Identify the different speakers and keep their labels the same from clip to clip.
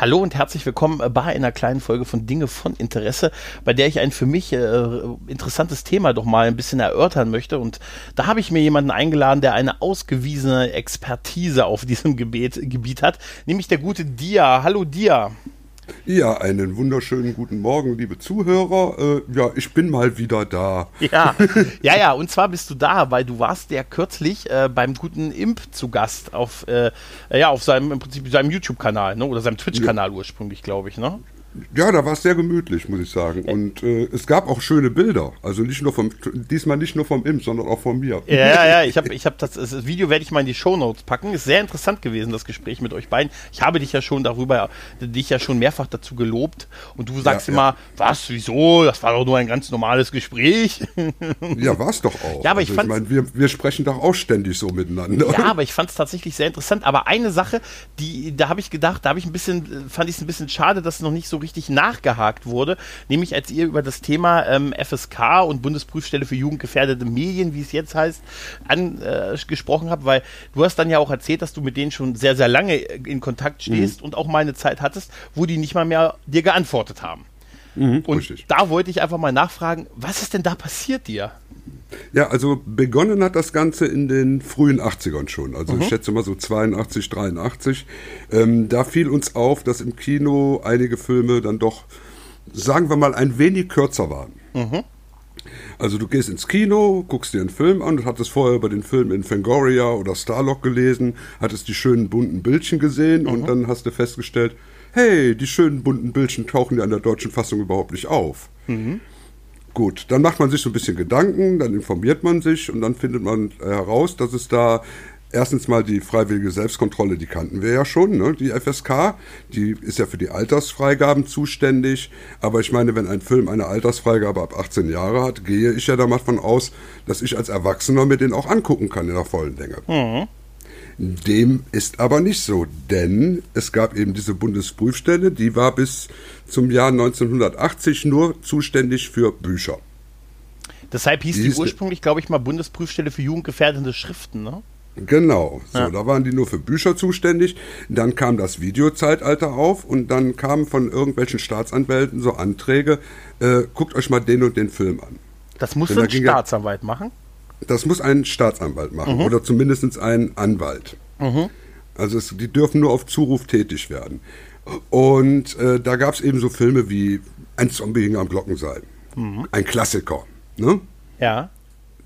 Speaker 1: Hallo und herzlich willkommen bei einer kleinen Folge von Dinge von Interesse, bei der ich ein für mich äh, interessantes Thema doch mal ein bisschen erörtern möchte. Und da habe ich mir jemanden eingeladen, der eine ausgewiesene Expertise auf diesem Gebiet, Gebiet hat, nämlich der gute Dia. Hallo Dia.
Speaker 2: Ja, einen wunderschönen guten Morgen, liebe Zuhörer. Äh, ja, ich bin mal wieder da.
Speaker 1: Ja, ja, ja. Und zwar bist du da, weil du warst ja kürzlich äh, beim guten Imp zu Gast auf, äh, ja, auf seinem im Prinzip seinem YouTube-Kanal, ne? Oder seinem Twitch-Kanal ja. ursprünglich, glaube ich, ne?
Speaker 2: Ja, da war es sehr gemütlich, muss ich sagen. Und äh, es gab auch schöne Bilder. Also nicht nur vom, diesmal nicht nur vom Imp, sondern auch von mir.
Speaker 1: Ja, ja, ich habe ich hab das, das Video werde ich mal in die Show Notes packen. Ist sehr interessant gewesen, das Gespräch mit euch beiden. Ich habe dich ja schon darüber, dich ja schon mehrfach dazu gelobt. Und du sagst ja, immer, ja. was, wieso? Das war doch nur ein ganz normales Gespräch.
Speaker 2: Ja, war es doch auch.
Speaker 1: Ja, aber also ich, ich
Speaker 2: meine, wir, wir sprechen doch auch ständig so miteinander.
Speaker 1: Ja, aber ich fand es tatsächlich sehr interessant. Aber eine Sache, die, da habe ich gedacht, da habe ich ein bisschen, fand ich es ein bisschen schade, dass es noch nicht so richtig nachgehakt wurde, nämlich als ihr über das Thema ähm, FSK und Bundesprüfstelle für jugendgefährdete Medien, wie es jetzt heißt, angesprochen äh, habt, weil du hast dann ja auch erzählt, dass du mit denen schon sehr, sehr lange in Kontakt stehst mhm. und auch mal eine Zeit hattest, wo die nicht mal mehr dir geantwortet haben. Mhm, und richtig. da wollte ich einfach mal nachfragen, was ist denn da passiert dir?
Speaker 2: Ja, also begonnen hat das Ganze in den frühen 80ern schon. Also mhm. ich schätze mal so 82, 83. Ähm, da fiel uns auf, dass im Kino einige Filme dann doch, sagen wir mal, ein wenig kürzer waren. Mhm. Also du gehst ins Kino, guckst dir einen Film an, und hattest vorher über den Film in Fangoria oder Starlock gelesen, hattest die schönen bunten Bildchen gesehen mhm. und dann hast du festgestellt, hey, die schönen bunten Bildchen tauchen ja in der deutschen Fassung überhaupt nicht auf. Mhm. Gut, dann macht man sich so ein bisschen Gedanken, dann informiert man sich und dann findet man heraus, dass es da erstens mal die freiwillige Selbstkontrolle, die kannten wir ja schon, ne? die FSK, die ist ja für die Altersfreigaben zuständig. Aber ich meine, wenn ein Film eine Altersfreigabe ab 18 Jahre hat, gehe ich ja davon aus, dass ich als Erwachsener mir den auch angucken kann in der vollen Länge. Mhm. Dem ist aber nicht so, denn es gab eben diese Bundesprüfstelle, die war bis zum Jahr 1980 nur zuständig für Bücher.
Speaker 1: Deshalb hieß die, die ursprünglich, glaube ich, mal Bundesprüfstelle für jugendgefährdende Schriften, ne?
Speaker 2: Genau, so, ja. da waren die nur für Bücher zuständig. Dann kam das Videozeitalter auf und dann kamen von irgendwelchen Staatsanwälten so Anträge, äh, guckt euch mal den und den Film an.
Speaker 1: Das muss ein Staatsanwalt ja, machen?
Speaker 2: Das muss ein Staatsanwalt machen mhm. oder zumindest ein Anwalt. Mhm. Also es, die dürfen nur auf Zuruf tätig werden. Und äh, da gab es eben so Filme wie Ein Zombie hing am Glockenseil. Mhm. Ein Klassiker. Ne?
Speaker 1: Ja.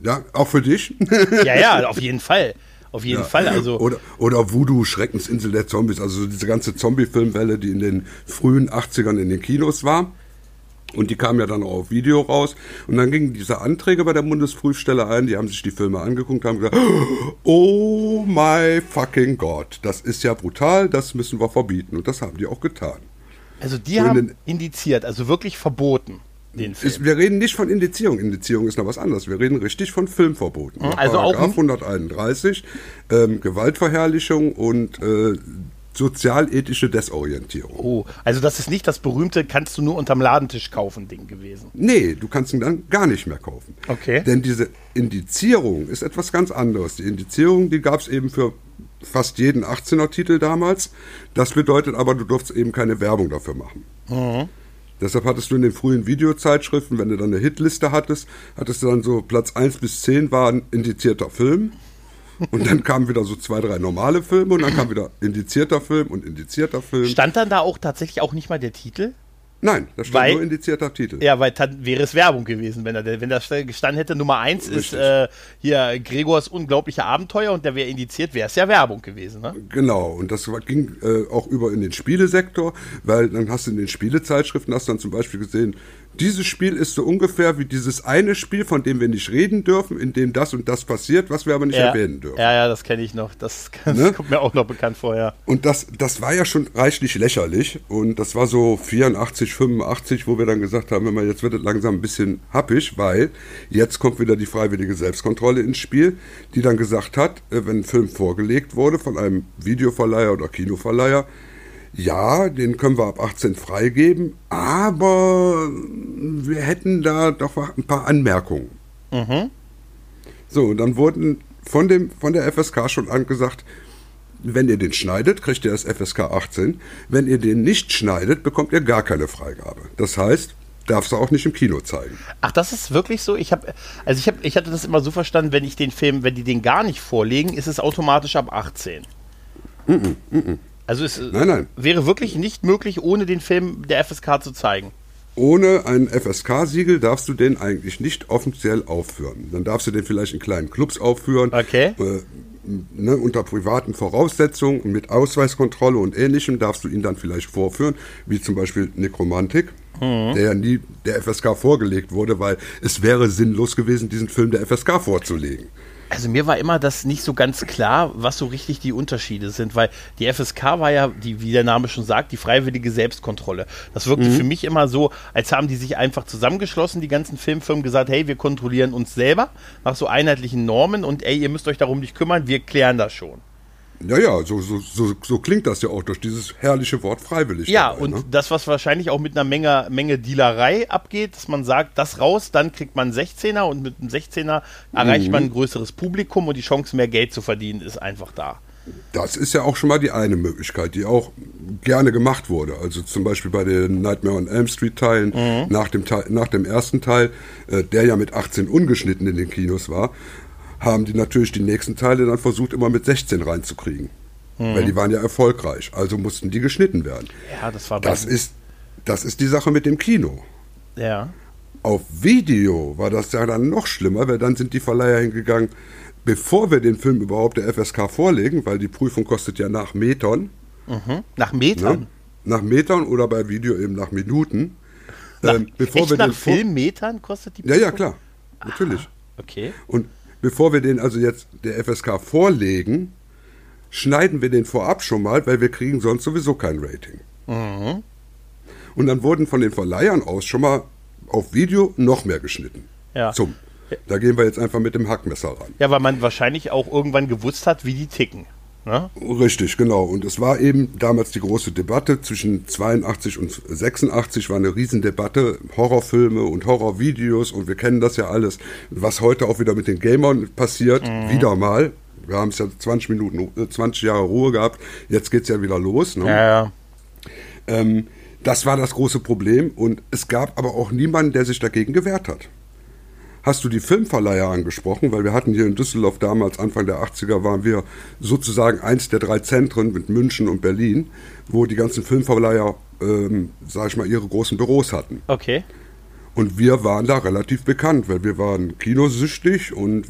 Speaker 2: Ja, auch für dich?
Speaker 1: ja, ja, auf jeden Fall. Auf jeden ja. Fall. Also
Speaker 2: oder, oder Voodoo, Schreckensinsel der Zombies. Also diese ganze Zombie-Filmwelle, die in den frühen 80ern in den Kinos war. Und die kamen ja dann auch auf Video raus. Und dann gingen diese Anträge bei der Bundesprüfstelle ein, die haben sich die Filme angeguckt, haben gesagt, oh my fucking God, das ist ja brutal, das müssen wir verbieten. Und das haben die auch getan.
Speaker 1: Also die so haben in indiziert, also wirklich verboten. Den Film.
Speaker 2: Ist, wir reden nicht von Indizierung. Indizierung ist noch was anderes. Wir reden richtig von Filmverboten.
Speaker 1: Also Paragraph auch
Speaker 2: 131 ähm, Gewaltverherrlichung und äh, sozialethische Desorientierung.
Speaker 1: Oh, also das ist nicht das berühmte kannst du nur unterm Ladentisch kaufen Ding gewesen.
Speaker 2: Nee, du kannst ihn dann gar nicht mehr kaufen.
Speaker 1: Okay.
Speaker 2: Denn diese Indizierung ist etwas ganz anderes. Die Indizierung, die gab es eben für fast jeden 18er-Titel damals. Das bedeutet aber, du durfst eben keine Werbung dafür machen. Mhm. Deshalb hattest du in den frühen Videozeitschriften, wenn du dann eine Hitliste hattest, hattest du dann so Platz 1 bis 10 war ein indizierter Film. Und dann kamen wieder so zwei, drei normale Filme und dann kam wieder indizierter Film und indizierter Film.
Speaker 1: Stand dann da auch tatsächlich auch nicht mal der Titel?
Speaker 2: Nein, da stand weil, nur indizierter Titel.
Speaker 1: Ja, weil dann wäre es Werbung gewesen, wenn, er, wenn da gestanden hätte, Nummer 1 ist äh, hier Gregors unglaubliche Abenteuer und der wäre indiziert, wäre es ja Werbung gewesen. Ne?
Speaker 2: Genau, und das ging äh, auch über in den Spielesektor, weil dann hast du in den Spielezeitschriften, hast dann zum Beispiel gesehen, dieses Spiel ist so ungefähr wie dieses eine Spiel, von dem wir nicht reden dürfen, in dem das und das passiert, was wir aber nicht
Speaker 1: ja.
Speaker 2: erwähnen dürfen.
Speaker 1: Ja, ja, das kenne ich noch. Das, das ne? kommt mir auch noch bekannt vorher.
Speaker 2: Und das, das war ja schon reichlich lächerlich. Und das war so 84, 85, wo wir dann gesagt haben, wenn man jetzt wird es langsam ein bisschen happig, weil jetzt kommt wieder die freiwillige Selbstkontrolle ins Spiel, die dann gesagt hat, äh, wenn ein Film vorgelegt wurde von einem Videoverleiher oder Kinoverleiher, ja, den können wir ab 18 freigeben, aber wir hätten da doch ein paar Anmerkungen. Mhm. So, dann wurden von, dem, von der FSK schon angesagt, wenn ihr den schneidet, kriegt ihr das FSK 18. Wenn ihr den nicht schneidet, bekommt ihr gar keine Freigabe. Das heißt, darfst du auch nicht im Kino zeigen.
Speaker 1: Ach, das ist wirklich so? Ich habe also ich habe ich hatte das immer so verstanden, wenn ich den Film, wenn die den gar nicht vorlegen, ist es automatisch ab 18. Mm -mm, mm also es nein, nein. wäre wirklich nicht möglich, ohne den Film der FSK zu zeigen.
Speaker 2: Ohne ein FSK-Siegel darfst du den eigentlich nicht offiziell aufführen. Dann darfst du den vielleicht in kleinen Clubs aufführen.
Speaker 1: Okay.
Speaker 2: Äh, ne, unter privaten Voraussetzungen und mit Ausweiskontrolle und ähnlichem darfst du ihn dann vielleicht vorführen, wie zum Beispiel Nekromantik, mhm. der ja nie der FSK vorgelegt wurde, weil es wäre sinnlos gewesen, diesen Film der FSK vorzulegen.
Speaker 1: Also mir war immer das nicht so ganz klar, was so richtig die Unterschiede sind, weil die FSK war ja, die, wie der Name schon sagt, die freiwillige Selbstkontrolle. Das wirkte mhm. für mich immer so, als haben die sich einfach zusammengeschlossen, die ganzen Filmfirmen, gesagt, hey, wir kontrollieren uns selber nach so einheitlichen Normen und ey, ihr müsst euch darum nicht kümmern, wir klären das schon.
Speaker 2: Naja, so, so, so, so klingt das ja auch durch dieses herrliche Wort freiwillig.
Speaker 1: Ja, dabei, und ne? das, was wahrscheinlich auch mit einer Menge, Menge Dealerei abgeht, dass man sagt, das raus, dann kriegt man einen 16er und mit einem 16er erreicht mhm. man ein größeres Publikum und die Chance, mehr Geld zu verdienen, ist einfach da.
Speaker 2: Das ist ja auch schon mal die eine Möglichkeit, die auch gerne gemacht wurde. Also zum Beispiel bei den Nightmare on Elm Street Teilen mhm. nach, dem Teil, nach dem ersten Teil, äh, der ja mit 18 ungeschnitten in den Kinos war, haben die natürlich die nächsten Teile dann versucht, immer mit 16 reinzukriegen. Mhm. Weil die waren ja erfolgreich. Also mussten die geschnitten werden.
Speaker 1: Ja, das war
Speaker 2: das ist Das ist die Sache mit dem Kino.
Speaker 1: Ja.
Speaker 2: Auf Video war das ja dann noch schlimmer, weil dann sind die Verleiher hingegangen, bevor wir den Film überhaupt der FSK vorlegen, weil die Prüfung kostet ja nach Metern.
Speaker 1: Mhm. Nach Metern? Ne?
Speaker 2: Nach Metern oder bei Video eben nach Minuten.
Speaker 1: Nach, ähm, bevor wir nach den Filmmetern kostet die
Speaker 2: Prüfung? Ja, ja, klar. Natürlich.
Speaker 1: Ah, okay.
Speaker 2: Und bevor wir den also jetzt der FSK vorlegen, schneiden wir den vorab schon mal, weil wir kriegen sonst sowieso kein Rating. Mhm. Und dann wurden von den Verleihern aus schon mal auf Video noch mehr geschnitten.
Speaker 1: Ja.
Speaker 2: Zum. Da gehen wir jetzt einfach mit dem Hackmesser ran.
Speaker 1: Ja, weil man wahrscheinlich auch irgendwann gewusst hat, wie die ticken.
Speaker 2: Ne? Richtig, genau. Und es war eben damals die große Debatte zwischen 82 und 86 war eine Riesendebatte, Horrorfilme und Horrorvideos und wir kennen das ja alles, was heute auch wieder mit den Gamern passiert, mhm. wieder mal. Wir haben es ja 20 Minuten, 20 Jahre Ruhe gehabt, jetzt geht es ja wieder los. Ne?
Speaker 1: Ja, ja.
Speaker 2: Ähm, das war das große Problem und es gab aber auch niemanden, der sich dagegen gewehrt hat hast du die Filmverleiher angesprochen, weil wir hatten hier in Düsseldorf damals, Anfang der 80er, waren wir sozusagen eins der drei Zentren mit München und Berlin, wo die ganzen Filmverleiher, ähm, sag ich mal, ihre großen Büros hatten.
Speaker 1: Okay.
Speaker 2: Und wir waren da relativ bekannt, weil wir waren kinosüchtig und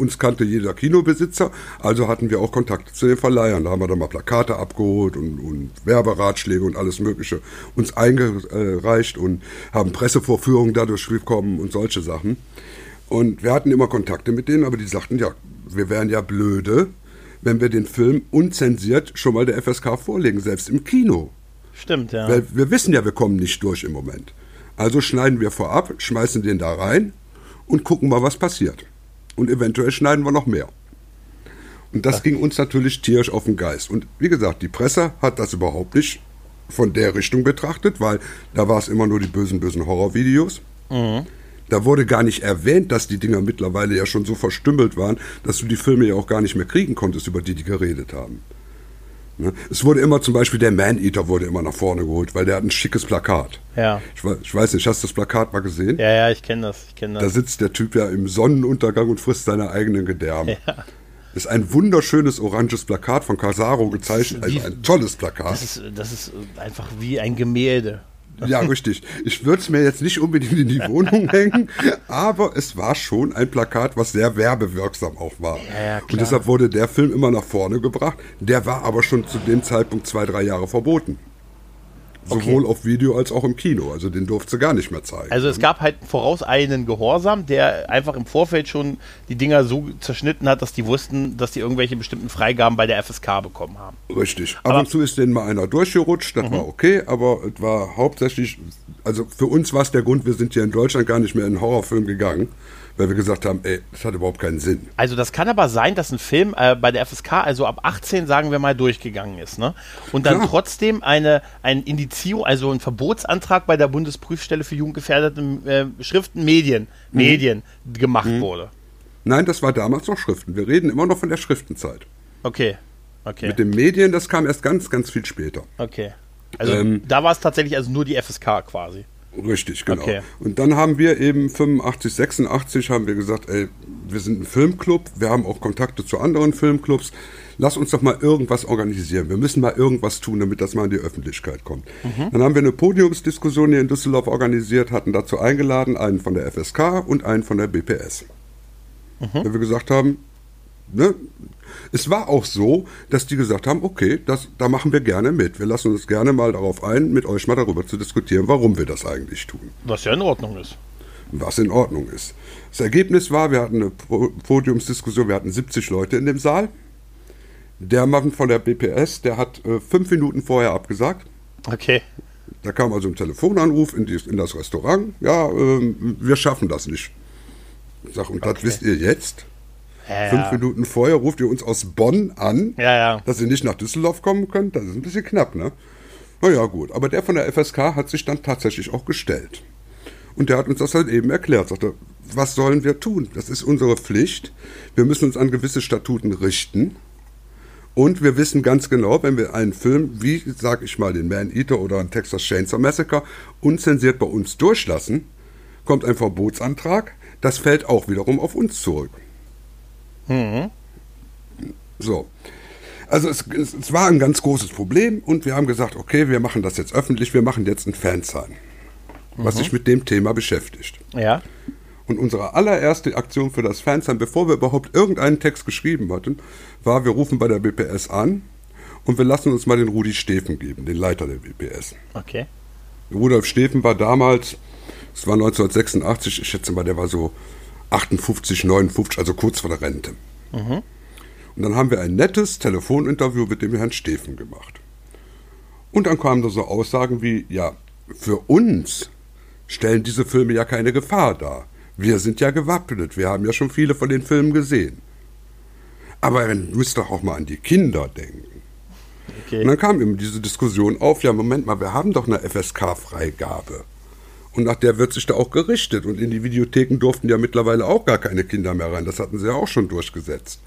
Speaker 2: uns kannte jeder Kinobesitzer, also hatten wir auch Kontakte zu den Verleihern. Da haben wir dann mal Plakate abgeholt und, und Werberatschläge und alles Mögliche uns eingereicht und haben Pressevorführungen dadurch bekommen und solche Sachen. Und wir hatten immer Kontakte mit denen, aber die sagten, ja, wir wären ja blöde, wenn wir den Film unzensiert schon mal der FSK vorlegen, selbst im Kino.
Speaker 1: Stimmt, ja.
Speaker 2: Weil wir wissen ja, wir kommen nicht durch im Moment. Also schneiden wir vorab, schmeißen den da rein und gucken mal, was passiert und eventuell schneiden wir noch mehr. Und das Ach. ging uns natürlich tierisch auf den Geist. Und wie gesagt, die Presse hat das überhaupt nicht von der Richtung betrachtet, weil da war es immer nur die bösen, bösen Horrorvideos. Mhm. Da wurde gar nicht erwähnt, dass die Dinger mittlerweile ja schon so verstümmelt waren, dass du die Filme ja auch gar nicht mehr kriegen konntest, über die die geredet haben. Ne? Es wurde immer zum Beispiel der Man-Eater wurde immer nach vorne geholt, weil der hat ein schickes Plakat.
Speaker 1: Ja.
Speaker 2: Ich, ich weiß nicht, hast du das Plakat mal gesehen?
Speaker 1: Ja, ja, ich kenne das, kenn das.
Speaker 2: Da sitzt der Typ ja im Sonnenuntergang und frisst seine eigenen Gedärme. Ja. Ist ein wunderschönes oranges Plakat von Casaro gezeichnet, also ein tolles Plakat.
Speaker 1: Das ist, das ist einfach wie ein Gemälde.
Speaker 2: Ja, richtig. Ich würde es mir jetzt nicht unbedingt in die Wohnung hängen, aber es war schon ein Plakat, was sehr werbewirksam auch war.
Speaker 1: Ja, ja,
Speaker 2: Und deshalb wurde der Film immer nach vorne gebracht. Der war aber schon zu dem Zeitpunkt zwei, drei Jahre verboten. Sowohl okay. auf Video als auch im Kino. Also den durfte sie gar nicht mehr zeigen.
Speaker 1: Also es gab halt vorauseilenden Gehorsam, der einfach im Vorfeld schon die Dinger so zerschnitten hat, dass die wussten, dass die irgendwelche bestimmten Freigaben bei der FSK bekommen haben.
Speaker 2: Richtig. Ab aber und zu ist denen mal einer durchgerutscht, das mhm. war okay, aber es war hauptsächlich, also für uns war es der Grund, wir sind hier in Deutschland gar nicht mehr in einen Horrorfilm gegangen weil wir gesagt haben, ey, das hat überhaupt keinen Sinn.
Speaker 1: Also das kann aber sein, dass ein Film äh, bei der FSK also ab 18, sagen wir mal, durchgegangen ist, ne? Und dann Klar. trotzdem eine, ein Indizio, also ein Verbotsantrag bei der Bundesprüfstelle für jugendgefährdete äh, Schriften, Medien, mhm. Medien gemacht mhm. wurde.
Speaker 2: Nein, das war damals noch Schriften. Wir reden immer noch von der Schriftenzeit.
Speaker 1: Okay. Okay.
Speaker 2: Mit den Medien, das kam erst ganz, ganz viel später.
Speaker 1: Okay. Also
Speaker 2: Ähm,
Speaker 1: da war es tatsächlich also nur die FSK quasi.
Speaker 2: Richtig, genau.
Speaker 1: Okay.
Speaker 2: Und dann haben wir eben 85, 86 haben wir gesagt, ey, wir sind ein Filmclub, wir haben auch Kontakte zu anderen Filmclubs. Lass uns doch mal irgendwas organisieren. Wir müssen mal irgendwas tun, damit das mal in die Öffentlichkeit kommt. Dann haben wir eine Podiumsdiskussion hier in Düsseldorf organisiert, hatten dazu eingeladen, einen von der FSK und einen von der BPS. Weil wir gesagt haben, ne, es war auch so, dass die gesagt haben, okay, das, da machen wir gerne mit. Wir lassen uns gerne mal darauf ein, mit euch mal darüber zu diskutieren, warum wir das eigentlich tun
Speaker 1: Was ja in Ordnung ist.
Speaker 2: was in Ordnung ist. Das Ergebnis war, wir hatten eine Po- Podiumsdiskussion, wir hatten 70 Leute in dem Saal. Der Mann von der BPS, der hat äh, fünf Minuten vorher abgesagt.
Speaker 1: Okay.
Speaker 2: Da kam also ein Telefonanruf in, die, in das Restaurant. Ja, ähm, wir schaffen das nicht. Ich sag, und das
Speaker 1: Okay.
Speaker 2: wisst ihr jetzt?
Speaker 1: Ja,
Speaker 2: Fünf
Speaker 1: ja.
Speaker 2: Minuten vorher ruft ihr uns aus Bonn an,
Speaker 1: Ja,
Speaker 2: dass ihr nicht nach Düsseldorf kommen könnt. Das ist ein bisschen knapp, ne? Naja, gut. Aber der von der FSK hat sich dann tatsächlich auch gestellt. Und der hat uns das halt eben erklärt. Sagte, was sollen wir tun? Das ist unsere Pflicht. Wir müssen uns an gewisse Statuten richten. Und wir wissen ganz genau, wenn wir einen Film wie, sag ich mal, den Man Eater oder ein Texas Chainsaw Massacre unzensiert bei uns durchlassen, kommt ein Verbotsantrag. Das fällt auch wiederum auf uns zurück. So. Also es, es, es war ein ganz großes Problem und wir haben gesagt, okay, wir machen das jetzt öffentlich, wir machen jetzt ein Fansign, was sich mit dem Thema beschäftigt.
Speaker 1: Ja.
Speaker 2: Und unsere allererste Aktion für das Fansign, bevor wir überhaupt irgendeinen Text geschrieben hatten, war, wir rufen bei der BPS an und wir lassen uns mal den Rudi Steffen geben, den Leiter der BPS.
Speaker 1: Okay.
Speaker 2: Rudolf Steffen war damals, es war 1986, ich schätze mal, der war so 58, 59, also kurz vor der Rente. Und dann haben wir ein nettes Telefoninterview mit dem Herrn Steffen gemacht. Und dann kamen da so Aussagen wie, ja, für uns stellen diese Filme ja keine Gefahr dar. Wir sind ja gewappnet, wir haben ja schon viele von den Filmen gesehen. Aber ihr müsst doch auch mal an die Kinder denken.
Speaker 1: Okay.
Speaker 2: Und dann kam eben diese Diskussion auf, ja, Moment mal, wir haben doch eine FSK-Freigabe. Und nach der wird sich da auch gerichtet. Und in die Videotheken durften ja mittlerweile auch gar keine Kinder mehr rein. Das hatten sie ja auch schon durchgesetzt.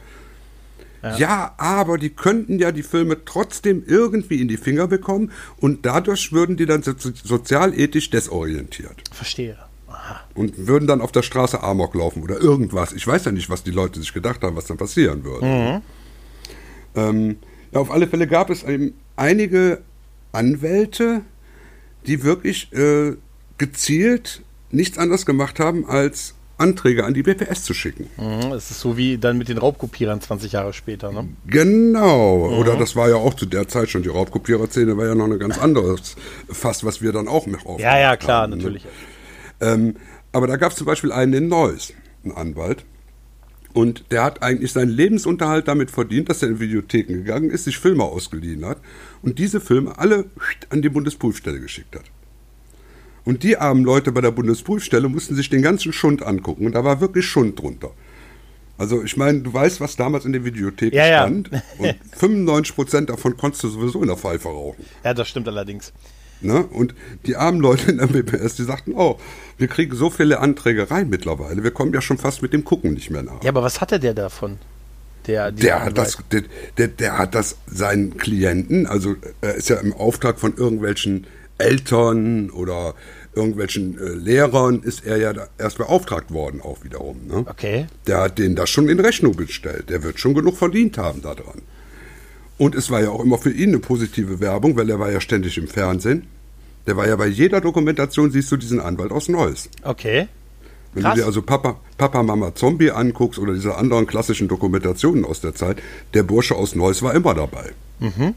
Speaker 2: Ja. aber die könnten ja die Filme trotzdem irgendwie in die Finger bekommen und dadurch würden die dann so, sozialethisch desorientiert
Speaker 1: Verstehe. Aha.
Speaker 2: und würden dann auf der Straße Amok laufen oder irgendwas. Ich weiß ja nicht, was die Leute sich gedacht haben, was dann passieren würde. Ähm, ja, auf alle Fälle gab es eben einige Anwälte, die wirklich äh, gezielt nichts anderes gemacht haben, als Anträge an die BPS zu schicken.
Speaker 1: Mhm, Es ist so wie dann mit den Raubkopierern 20 Jahre später, ne?
Speaker 2: Genau. Oder das war ja auch zu der Zeit schon, die Raubkopierer-Szene war ja noch eine ganz anderes Fass, was wir dann auch mit aufgemacht
Speaker 1: Ja, ja, klar,
Speaker 2: haben, ne?
Speaker 1: natürlich.
Speaker 2: Ähm, aber da gab es zum Beispiel einen in Neuss, einen Anwalt. Und der hat eigentlich seinen Lebensunterhalt damit verdient, dass er in Videotheken gegangen ist, sich Filme ausgeliehen hat und diese Filme alle an die Bundesprüfstelle geschickt hat. Und die armen Leute bei der Bundesprüfstelle mussten sich den ganzen Schund angucken und da war wirklich Schund drunter. Also ich meine, du weißt, was damals in den Videotheken
Speaker 1: Ja, ja.
Speaker 2: stand und 95% davon konntest du sowieso in der Pfeife rauchen.
Speaker 1: Ja, das stimmt allerdings.
Speaker 2: Ne? Und die armen Leute in der BPS, die sagten, oh, wir kriegen so viele Anträge rein mittlerweile, wir kommen ja schon fast mit dem Gucken nicht mehr nach.
Speaker 1: Ja, aber was hatte der davon? Der,
Speaker 2: der hat das, der, der, der hat das seinen Klienten, also er ist ja im Auftrag von irgendwelchen Eltern oder irgendwelchen äh, Lehrern, ist er ja erst beauftragt worden, auch wiederum. Ne?
Speaker 1: Okay.
Speaker 2: Der hat denen das schon in Rechnung gestellt. Der wird schon genug verdient haben daran. Und es war ja auch immer für ihn eine positive Werbung, weil er war ja ständig im Fernsehen. Der war ja bei jeder Dokumentation, siehst du diesen Anwalt aus Neuss.
Speaker 1: Okay.
Speaker 2: Wenn
Speaker 1: Krass.
Speaker 2: du dir also Papa, Papa, Mama Zombie anguckst oder diese anderen klassischen Dokumentationen aus der Zeit, der Bursche aus Neuss war immer dabei. Mhm.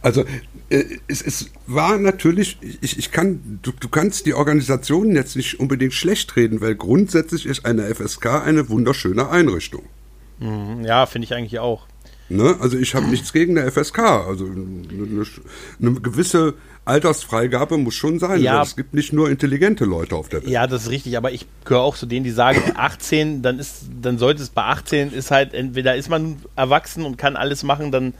Speaker 2: Also äh, es, es war natürlich, ich, ich kann, du, du kannst die Organisationen jetzt nicht unbedingt schlecht reden, weil grundsätzlich ist eine FSK eine wunderschöne Einrichtung.
Speaker 1: Mhm, Ja, finde ich eigentlich auch.
Speaker 2: Ne? Also ich habe nichts gegen eine FSK. Also eine, eine gewisse Altersfreigabe muss schon sein.
Speaker 1: Ja.
Speaker 2: Es gibt nicht nur intelligente Leute auf der Welt.
Speaker 1: Ja, das ist richtig, aber ich gehöre auch zu denen, die sagen, 18, dann ist, dann sollte es bei 18 ist halt, entweder ist man erwachsen und kann alles machen, dann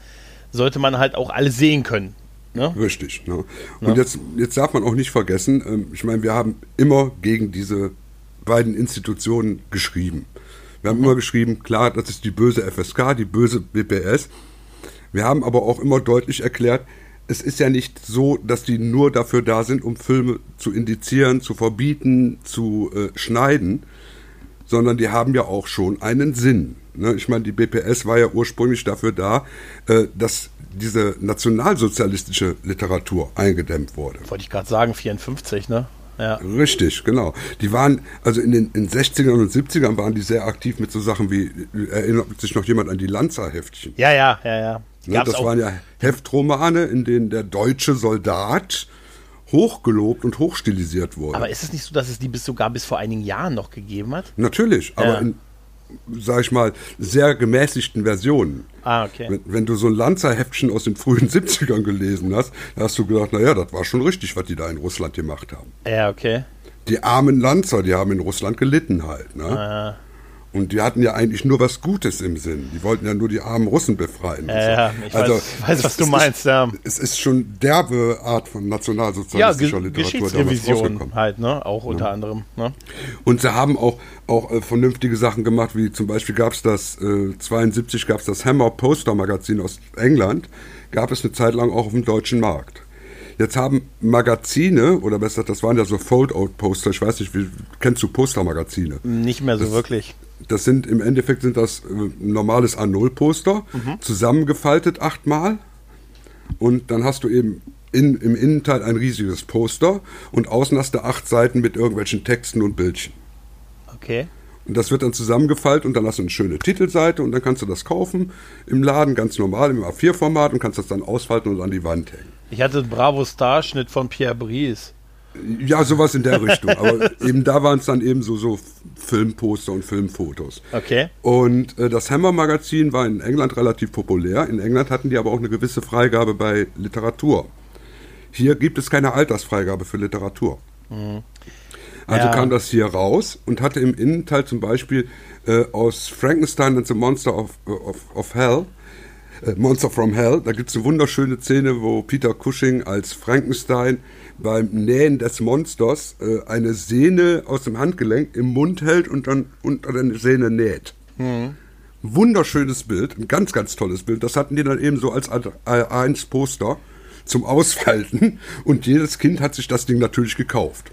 Speaker 1: sollte man halt auch alles sehen können. Ne?
Speaker 2: Richtig. Ne? Und jetzt, jetzt darf man auch nicht vergessen, ähm, ich meine, wir haben immer gegen diese beiden Institutionen geschrieben. Wir haben immer geschrieben, klar, das ist die böse FSK, die böse BPS. Wir haben aber auch immer deutlich erklärt, es ist ja nicht so, dass die nur dafür da sind, um Filme zu indizieren, zu verbieten, zu äh, schneiden, sondern die haben ja auch schon einen Sinn. Ne? Ich meine, die BPS war ja ursprünglich dafür da, äh, dass diese nationalsozialistische Literatur eingedämmt wurde.
Speaker 1: Wollte ich gerade sagen, 54, ne?
Speaker 2: Ja. Richtig, genau. Die waren, also in den in 60ern und 70ern waren die sehr aktiv mit so Sachen wie, erinnert sich noch jemand an die Lanza-Heftchen?
Speaker 1: Ja, ja, ja, ja.
Speaker 2: Ne, das waren ja Heftromane, in denen der deutsche Soldat hochgelobt und hochstilisiert wurde.
Speaker 1: Aber ist es nicht so, dass es die bis sogar bis vor einigen Jahren noch gegeben hat?
Speaker 2: Natürlich, aber ja. in, sag ich mal, sehr gemäßigten Versionen.
Speaker 1: Ah, okay.
Speaker 2: Wenn, wenn du so ein Lanzer-Heftchen aus den frühen 70ern gelesen hast, hast du gedacht, naja, das war schon richtig, was die da in Russland gemacht haben.
Speaker 1: Ja, okay.
Speaker 2: Die armen Lanzer, die haben in Russland gelitten halt. Ne? Ah. Und die hatten ja eigentlich nur was Gutes im Sinn. Die wollten ja nur die armen Russen befreien.
Speaker 1: Ja, ja ich also, weiß, weiß was du meinst. Ja.
Speaker 2: Es ist schon derbe Art von nationalsozialistischer
Speaker 1: ja,
Speaker 2: Literatur
Speaker 1: damals rausgekommen. halt, ne? Auch unter ja. anderem. Ne?
Speaker 2: Und sie haben auch, auch äh, vernünftige Sachen gemacht, wie zum Beispiel gab es das, äh, 72 gab es das Hammer Poster Magazin aus England, gab es eine Zeit lang auch auf dem deutschen Markt. Jetzt haben Magazine, oder besser, das waren ja so Fold-Out-Poster, ich weiß nicht, wie, kennst du Postermagazine?
Speaker 1: Nicht mehr so
Speaker 2: das,
Speaker 1: wirklich.
Speaker 2: Das sind im Endeffekt sind das äh, normales A0-Poster, mhm. zusammengefaltet achtmal. Und dann hast du eben in, im Innenteil ein riesiges Poster und außen hast du acht Seiten mit irgendwelchen Texten und Bildchen.
Speaker 1: Okay.
Speaker 2: Und das wird dann zusammengefaltet und dann hast du eine schöne Titelseite und dann kannst du das kaufen im Laden, ganz normal im A4-Format und kannst das dann ausfalten und an die Wand hängen.
Speaker 1: Ich hatte einen Bravo-Starschnitt von Pierre Brice.
Speaker 2: Ja, sowas in der Richtung. Aber eben da waren es dann eben so, so Filmposter und Filmfotos.
Speaker 1: Okay.
Speaker 2: Und äh, das Hammer-Magazin war in England relativ populär. In England hatten die aber auch eine gewisse Freigabe bei Literatur. Hier gibt es keine Altersfreigabe für Literatur. Mhm. Also ja. kam das hier raus und hatte im Innenteil zum Beispiel äh, aus Frankenstein and the Monster of, of, of Hell, äh, Monster from Hell, da gibt es eine wunderschöne Szene, wo Peter Cushing als Frankenstein beim Nähen des Monsters äh, eine Sehne aus dem Handgelenk im Mund hält und dann unter der Sehne näht. Mhm. Wunderschönes Bild, ein ganz, ganz tolles Bild. Das hatten die dann eben so als A1-Poster zum Ausfalten und jedes Kind hat sich das Ding natürlich gekauft.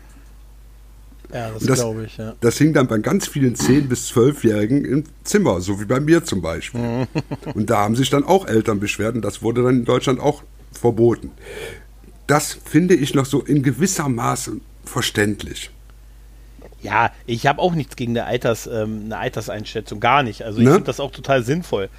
Speaker 1: Ja, das, das glaube ich, ja.
Speaker 2: Das hing dann bei ganz vielen 10- bis 12-Jährigen im Zimmer, so wie bei mir zum Beispiel. Mhm. und da haben sich dann auch Eltern beschwert und das wurde dann in Deutschland auch verboten das finde ich noch so in gewisser Maße verständlich.
Speaker 1: Ja, ich habe auch nichts gegen eine, Alters, ähm, eine Alterseinschätzung, gar nicht. Also ich ne? finde das auch total sinnvoll,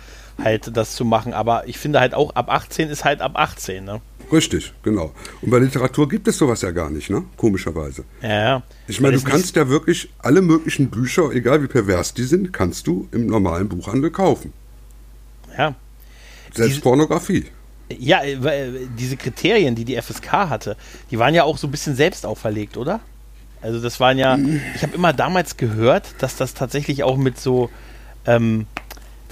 Speaker 1: halt das zu machen. Aber ich finde halt auch, ab 18 ist halt ab 18, ne?
Speaker 2: Richtig, genau. Und bei Literatur gibt es sowas ja gar nicht, ne? Komischerweise.
Speaker 1: Ja, ja.
Speaker 2: Ich meine, du kannst ja wirklich alle möglichen Bücher, egal wie pervers die sind, kannst du im normalen Buchhandel kaufen.
Speaker 1: Ja.
Speaker 2: Selbst Diese Pornografie.
Speaker 1: Ja, äh, äh, diese Kriterien, die die FSK hatte, die waren ja auch so ein bisschen selbst auferlegt, oder? Also das waren ja, ich habe immer damals gehört, dass das tatsächlich auch mit so, ähm,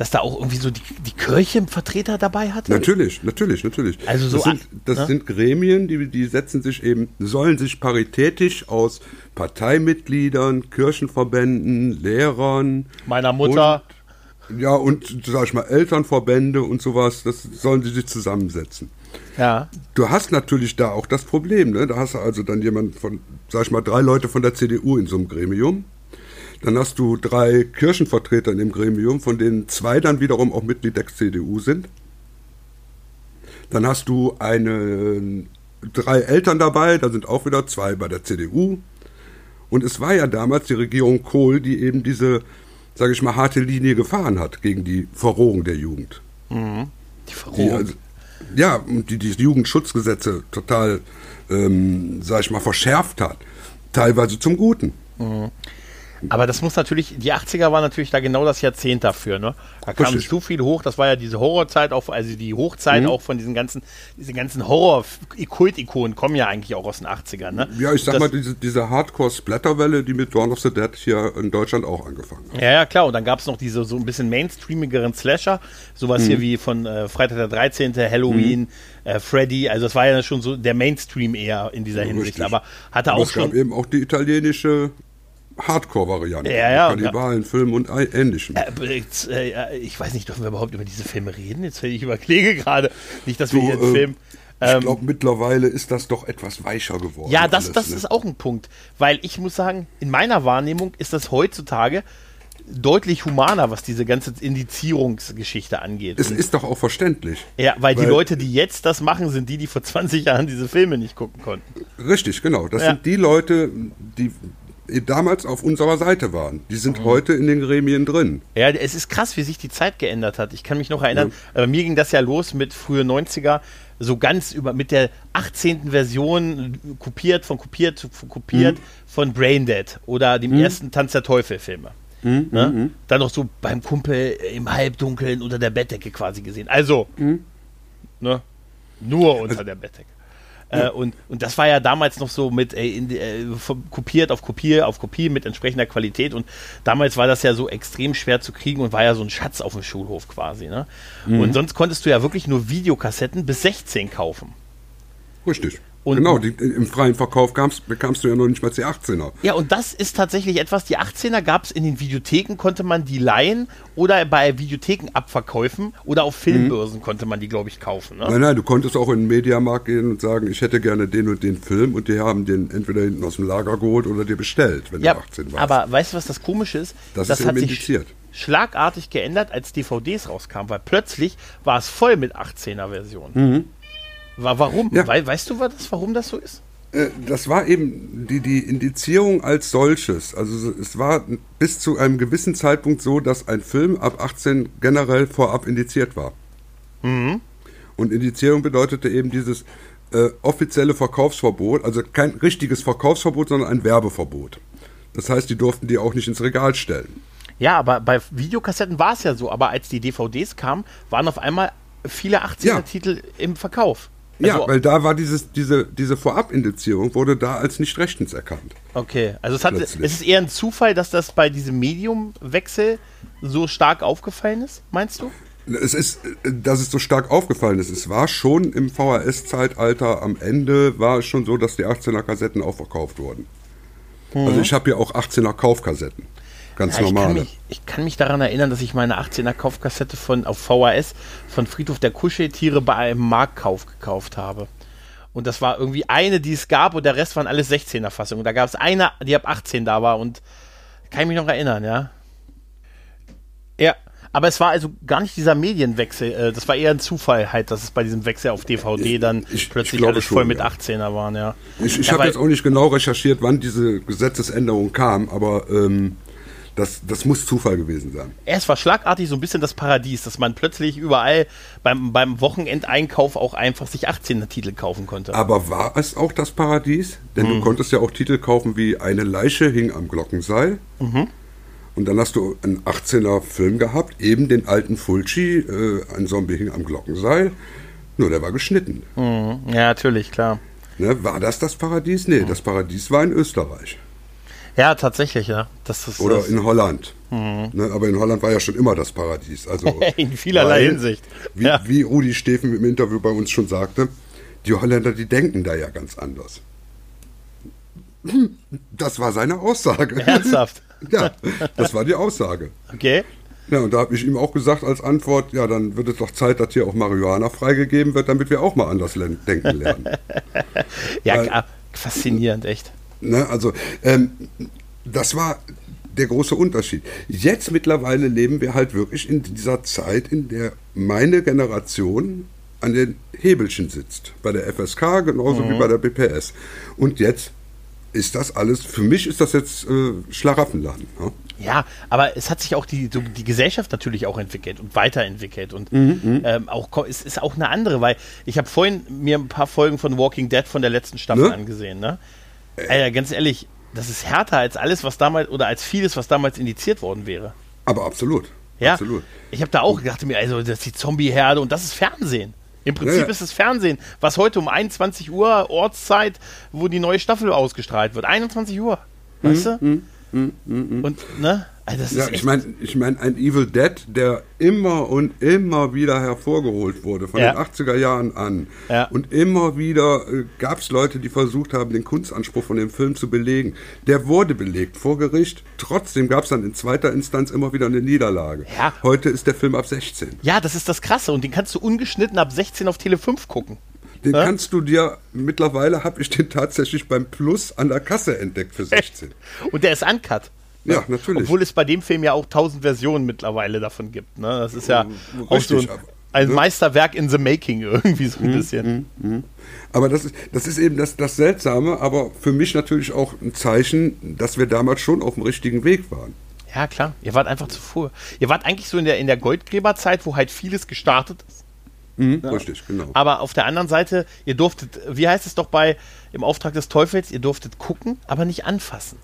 Speaker 1: dass da auch irgendwie so die, die Kirche Vertreter dabei hatte?
Speaker 2: Natürlich, natürlich, natürlich.
Speaker 1: Also so
Speaker 2: das sind, das ne? sind Gremien, die, die setzen sich eben, sollen sich paritätisch aus Parteimitgliedern, Kirchenverbänden, Lehrern
Speaker 1: meiner Mutter
Speaker 2: ja, und sag ich mal, Elternverbände und sowas, das sollen sie sich zusammensetzen.
Speaker 1: Ja.
Speaker 2: Du hast natürlich da auch das Problem, ne? Da hast du also dann jemand von, sag ich mal, drei Leute von der CDU in so einem Gremium. Dann hast du drei Kirchenvertreter in dem Gremium, von denen zwei dann wiederum auch Mitglied der CDU sind. Dann hast du eine, drei Eltern dabei, da sind auch wieder zwei bei der CDU. Und es war ja damals die Regierung Kohl, die eben diese sage ich mal, harte Linie gefahren hat gegen die Verrohung der Jugend.
Speaker 1: Mhm. Die Verrohung? Die, also,
Speaker 2: ja, und die die Jugendschutzgesetze total, ähm, sage ich mal, verschärft hat. Teilweise zum Guten.
Speaker 1: Mhm. Aber das muss natürlich, die 80er war natürlich da genau das Jahrzehnt dafür, ne? Da kam so viel hoch, das war ja diese Horrorzeit auch, also die Hochzeit mhm. auch von diesen ganzen, diese ganzen Horror-Kult-Ikonen kommen ja eigentlich auch aus den 80ern, ne?
Speaker 2: Ja, ich sag das, mal, diese, diese Hardcore-Splatterwelle, die mit Dawn of the Dead hier in Deutschland auch angefangen hat.
Speaker 1: Ja, ja, klar, und dann gab es noch diese so ein bisschen mainstreamigeren Slasher, sowas mhm. hier wie von äh, Freitag der 13., Halloween, mhm. äh, Freddy, also das war ja schon so der Mainstream eher in dieser Hinsicht, Richtig. aber hatte auch
Speaker 2: es
Speaker 1: schon...
Speaker 2: gab eben auch die italienische Hardcore-Variante.
Speaker 1: Ja, ja,
Speaker 2: Kannibalenfilm und ähnlichem.
Speaker 1: Äh, äh, ich weiß nicht, dürfen wir überhaupt über diese Filme reden? Jetzt ich überlege gerade. Nicht, dass wir hier einen
Speaker 2: äh,
Speaker 1: Film.
Speaker 2: Ich
Speaker 1: Ähm,
Speaker 2: glaube, mittlerweile ist das doch etwas weicher geworden.
Speaker 1: Ja, das,
Speaker 2: alles,
Speaker 1: das
Speaker 2: ne?
Speaker 1: ist auch ein Punkt. Weil ich muss sagen, in meiner Wahrnehmung ist das heutzutage deutlich humaner, was diese ganze Indizierungsgeschichte angeht.
Speaker 2: Es ist doch auch verständlich.
Speaker 1: ja, weil, die
Speaker 2: weil-
Speaker 1: Leute, die jetzt das machen, sind die, die vor 20 Jahren diese Filme nicht gucken konnten.
Speaker 2: Richtig, genau. Das
Speaker 1: Ja.
Speaker 2: sind die Leute, die damals auf unserer Seite waren. Die sind
Speaker 1: Mhm.
Speaker 2: heute in den Gremien drin.
Speaker 1: Ja, es ist krass, wie sich die Zeit geändert hat. Ich kann mich noch erinnern, äh, bei mir ging das ja los mit frühe 90er, so ganz über mit der 18. Version kopiert von kopiert von kopiert von Braindead oder dem ersten Tanz der Teufel Filme. ne? Dann noch so beim Kumpel im Halbdunkeln unter der Bettdecke quasi gesehen. Also, ne? Nur unter der Bettdecke. Äh, und, und das war ja damals noch so mit äh, in, äh, kopiert auf Kopie auf Kopie mit entsprechender Qualität und damals war das ja so extrem schwer zu kriegen und war ja so ein Schatz auf dem Schulhof quasi. Ne? Und sonst konntest du ja wirklich nur Videokassetten bis 16 kaufen.
Speaker 2: Richtig.
Speaker 1: Und-
Speaker 2: genau, die, im freien Verkauf kamst, bekamst du ja noch nicht mal die 18er.
Speaker 1: Ja, und das ist tatsächlich etwas, die 18er gab es in den Videotheken, konnte man die leihen oder bei Videothekenabverkäufen oder auf Filmbörsen konnte man die, glaube ich, kaufen. Ne?
Speaker 2: Nein, nein, du konntest auch in den Mediamarkt gehen und sagen, ich hätte gerne den und den Film und die haben den entweder hinten aus dem Lager geholt oder dir bestellt, wenn
Speaker 1: Ja,
Speaker 2: du 18 warst.
Speaker 1: aber weißt du, was das Komische ist?
Speaker 2: Das ist eben indiziert.
Speaker 1: schlagartig geändert, als DVDs rauskamen, weil plötzlich war es voll mit 18er-Versionen. War, warum?
Speaker 2: Ja.
Speaker 1: Wei- weißt du, das, warum das so ist?
Speaker 2: Äh, das war eben die, die Indizierung als solches. Also es war bis zu einem gewissen Zeitpunkt so, dass ein Film ab 18 generell vorab indiziert war. Und Indizierung bedeutete eben dieses äh, offizielle Verkaufsverbot, also kein richtiges Verkaufsverbot, sondern ein Werbeverbot. Das heißt, die durften die auch nicht ins Regal stellen.
Speaker 1: Ja, aber bei Videokassetten war es ja so, aber als die DVDs kamen, waren auf einmal viele 18er-Titel im Verkauf.
Speaker 2: Ja,
Speaker 1: Also-
Speaker 2: weil da war dieses, diese, diese Vorabindizierung wurde da als nicht rechtens erkannt.
Speaker 1: Okay, also es, hat, es ist eher ein Zufall, dass das bei diesem Mediumwechsel so stark aufgefallen ist, meinst du?
Speaker 2: Es ist, dass es so stark aufgefallen ist. Es war schon im VHS-Zeitalter am Ende war es schon so, dass die 18er Kassetten auch verkauft wurden. Also ich habe ja auch 18er Kaufkassetten. Ganz
Speaker 1: Ja, ich, kann
Speaker 2: normale.
Speaker 1: mich, ich kann mich daran erinnern, dass ich meine 18er Kaufkassette von, auf VHS von Friedhof der Kuscheltiere bei einem Marktkauf gekauft habe. Und das war irgendwie eine, die es gab und der Rest waren alles 16er Fassungen. Und da gab es eine, die ab 18 da war und kann ich mich noch erinnern, ja. Ja, aber es war also gar nicht dieser Medienwechsel. äh, Das war eher ein Zufall halt, dass es bei diesem Wechsel auf DVD dann
Speaker 2: Ich- ich
Speaker 1: plötzlich
Speaker 2: glaube
Speaker 1: alles voll
Speaker 2: schon,
Speaker 1: mit
Speaker 2: ja.
Speaker 1: 18er waren, ja.
Speaker 2: Ich, ich
Speaker 1: Ja,
Speaker 2: habe jetzt auch nicht genau recherchiert, wann diese Gesetzesänderung kam, aber ähm, das, das muss Zufall gewesen sein.
Speaker 1: Es war schlagartig so ein bisschen das Paradies, dass man plötzlich überall beim, beim Wochenendeinkauf auch einfach sich 18er Titel kaufen konnte.
Speaker 2: Aber war es auch das Paradies? Denn
Speaker 1: Mhm.
Speaker 2: du konntest ja auch Titel kaufen wie Eine Leiche hing am Glockenseil.
Speaker 1: Mhm. Und
Speaker 2: dann hast du einen 18er Film gehabt, eben den alten Fulci, äh, ein Zombie hing am Glockenseil. Nur der war geschnitten.
Speaker 1: Ja, natürlich, klar.
Speaker 2: Ne, war das das Paradies? Nee, das Paradies war in Österreich.
Speaker 1: Ja, tatsächlich, ja. Das ist
Speaker 2: Oder
Speaker 1: das,
Speaker 2: in Holland. Ne, aber in Holland war ja schon immer das Paradies. Also,
Speaker 1: in vielerlei
Speaker 2: weil,
Speaker 1: Hinsicht.
Speaker 2: Wie,
Speaker 1: ja.
Speaker 2: wie Rudi Steffen im Interview bei uns schon sagte, die Holländer, die denken da ja ganz anders. Das war seine Aussage.
Speaker 1: Ernsthaft.
Speaker 2: Ja, das war die Aussage.
Speaker 1: Okay.
Speaker 2: Ja, und da habe ich ihm auch gesagt als Antwort, ja, dann wird es doch Zeit, dass hier auch Marihuana freigegeben wird, damit wir auch mal anders denken lernen.
Speaker 1: Ja,
Speaker 2: Weil-
Speaker 1: faszinierend, echt.
Speaker 2: Ne, also, ähm, das war der große Unterschied. Jetzt mittlerweile leben wir halt wirklich in dieser Zeit, in der meine Generation an den Hebelchen sitzt. Bei der FSK genauso wie bei der BPS. Und jetzt ist das alles, für mich ist das jetzt äh, Schlaraffenladen. Ne?
Speaker 1: Ja, aber es hat sich auch die, so die Gesellschaft natürlich auch entwickelt und weiterentwickelt. Und
Speaker 2: Mhm,
Speaker 1: ähm, auch, es ist auch eine andere, weil ich habe vorhin mir ein paar Folgen von Walking Dead von der letzten Staffel
Speaker 2: Ne?
Speaker 1: angesehen. Ne? Alter, ganz ehrlich, das ist härter als alles, was damals, oder als vieles, was damals indiziert worden wäre.
Speaker 2: Aber absolut.
Speaker 1: Ja,
Speaker 2: Absolut.
Speaker 1: ich habe da auch gedacht mir, also das ist die Zombie-Herde und das ist Fernsehen. Im Prinzip
Speaker 2: Ja,
Speaker 1: ist es Fernsehen, was heute um 21 Uhr Ortszeit, wo die neue Staffel ausgestrahlt wird. 21 Uhr, weißt du?
Speaker 2: Mm, mm.
Speaker 1: Und, ne?
Speaker 2: Also ja, ich meine, ich mein, ein Evil Dead, der immer und immer wieder hervorgeholt wurde, von ja. den 80er Jahren an. Ja. Und immer wieder äh, gab es Leute, die versucht haben, den Kunstanspruch von dem Film zu belegen. Der wurde belegt vor Gericht. Trotzdem gab es dann in zweiter Instanz immer wieder eine Niederlage. Ja. Heute ist der Film ab 16.
Speaker 1: Ja, das ist das Krasse. Und den kannst du ungeschnitten ab 16 auf Tele 5 gucken.
Speaker 2: Den ja? kannst du dir, mittlerweile habe ich den tatsächlich beim Plus an der Kasse entdeckt für 16.
Speaker 1: Und der ist uncut.
Speaker 2: Ja, natürlich.
Speaker 1: Obwohl es bei dem Film ja auch tausend Versionen mittlerweile davon gibt. Ne? Das ist ja Richtig, auch so ein, ein ne? Meisterwerk in the making irgendwie so ein mhm, bisschen.
Speaker 2: Mhm. Aber das ist, das ist eben das, das Seltsame, aber für mich natürlich auch ein Zeichen, dass wir damals schon auf dem richtigen Weg waren.
Speaker 1: Ja, klar. Ihr wart einfach zu früh. Ihr wart eigentlich so in der, in der Goldgräberzeit, wo halt vieles gestartet ist.
Speaker 2: Mhm, ja. Richtig, genau.
Speaker 1: Aber auf der anderen Seite, ihr durftet, wie heißt es doch bei im Auftrag des Teufels, ihr durftet gucken, aber nicht anfassen.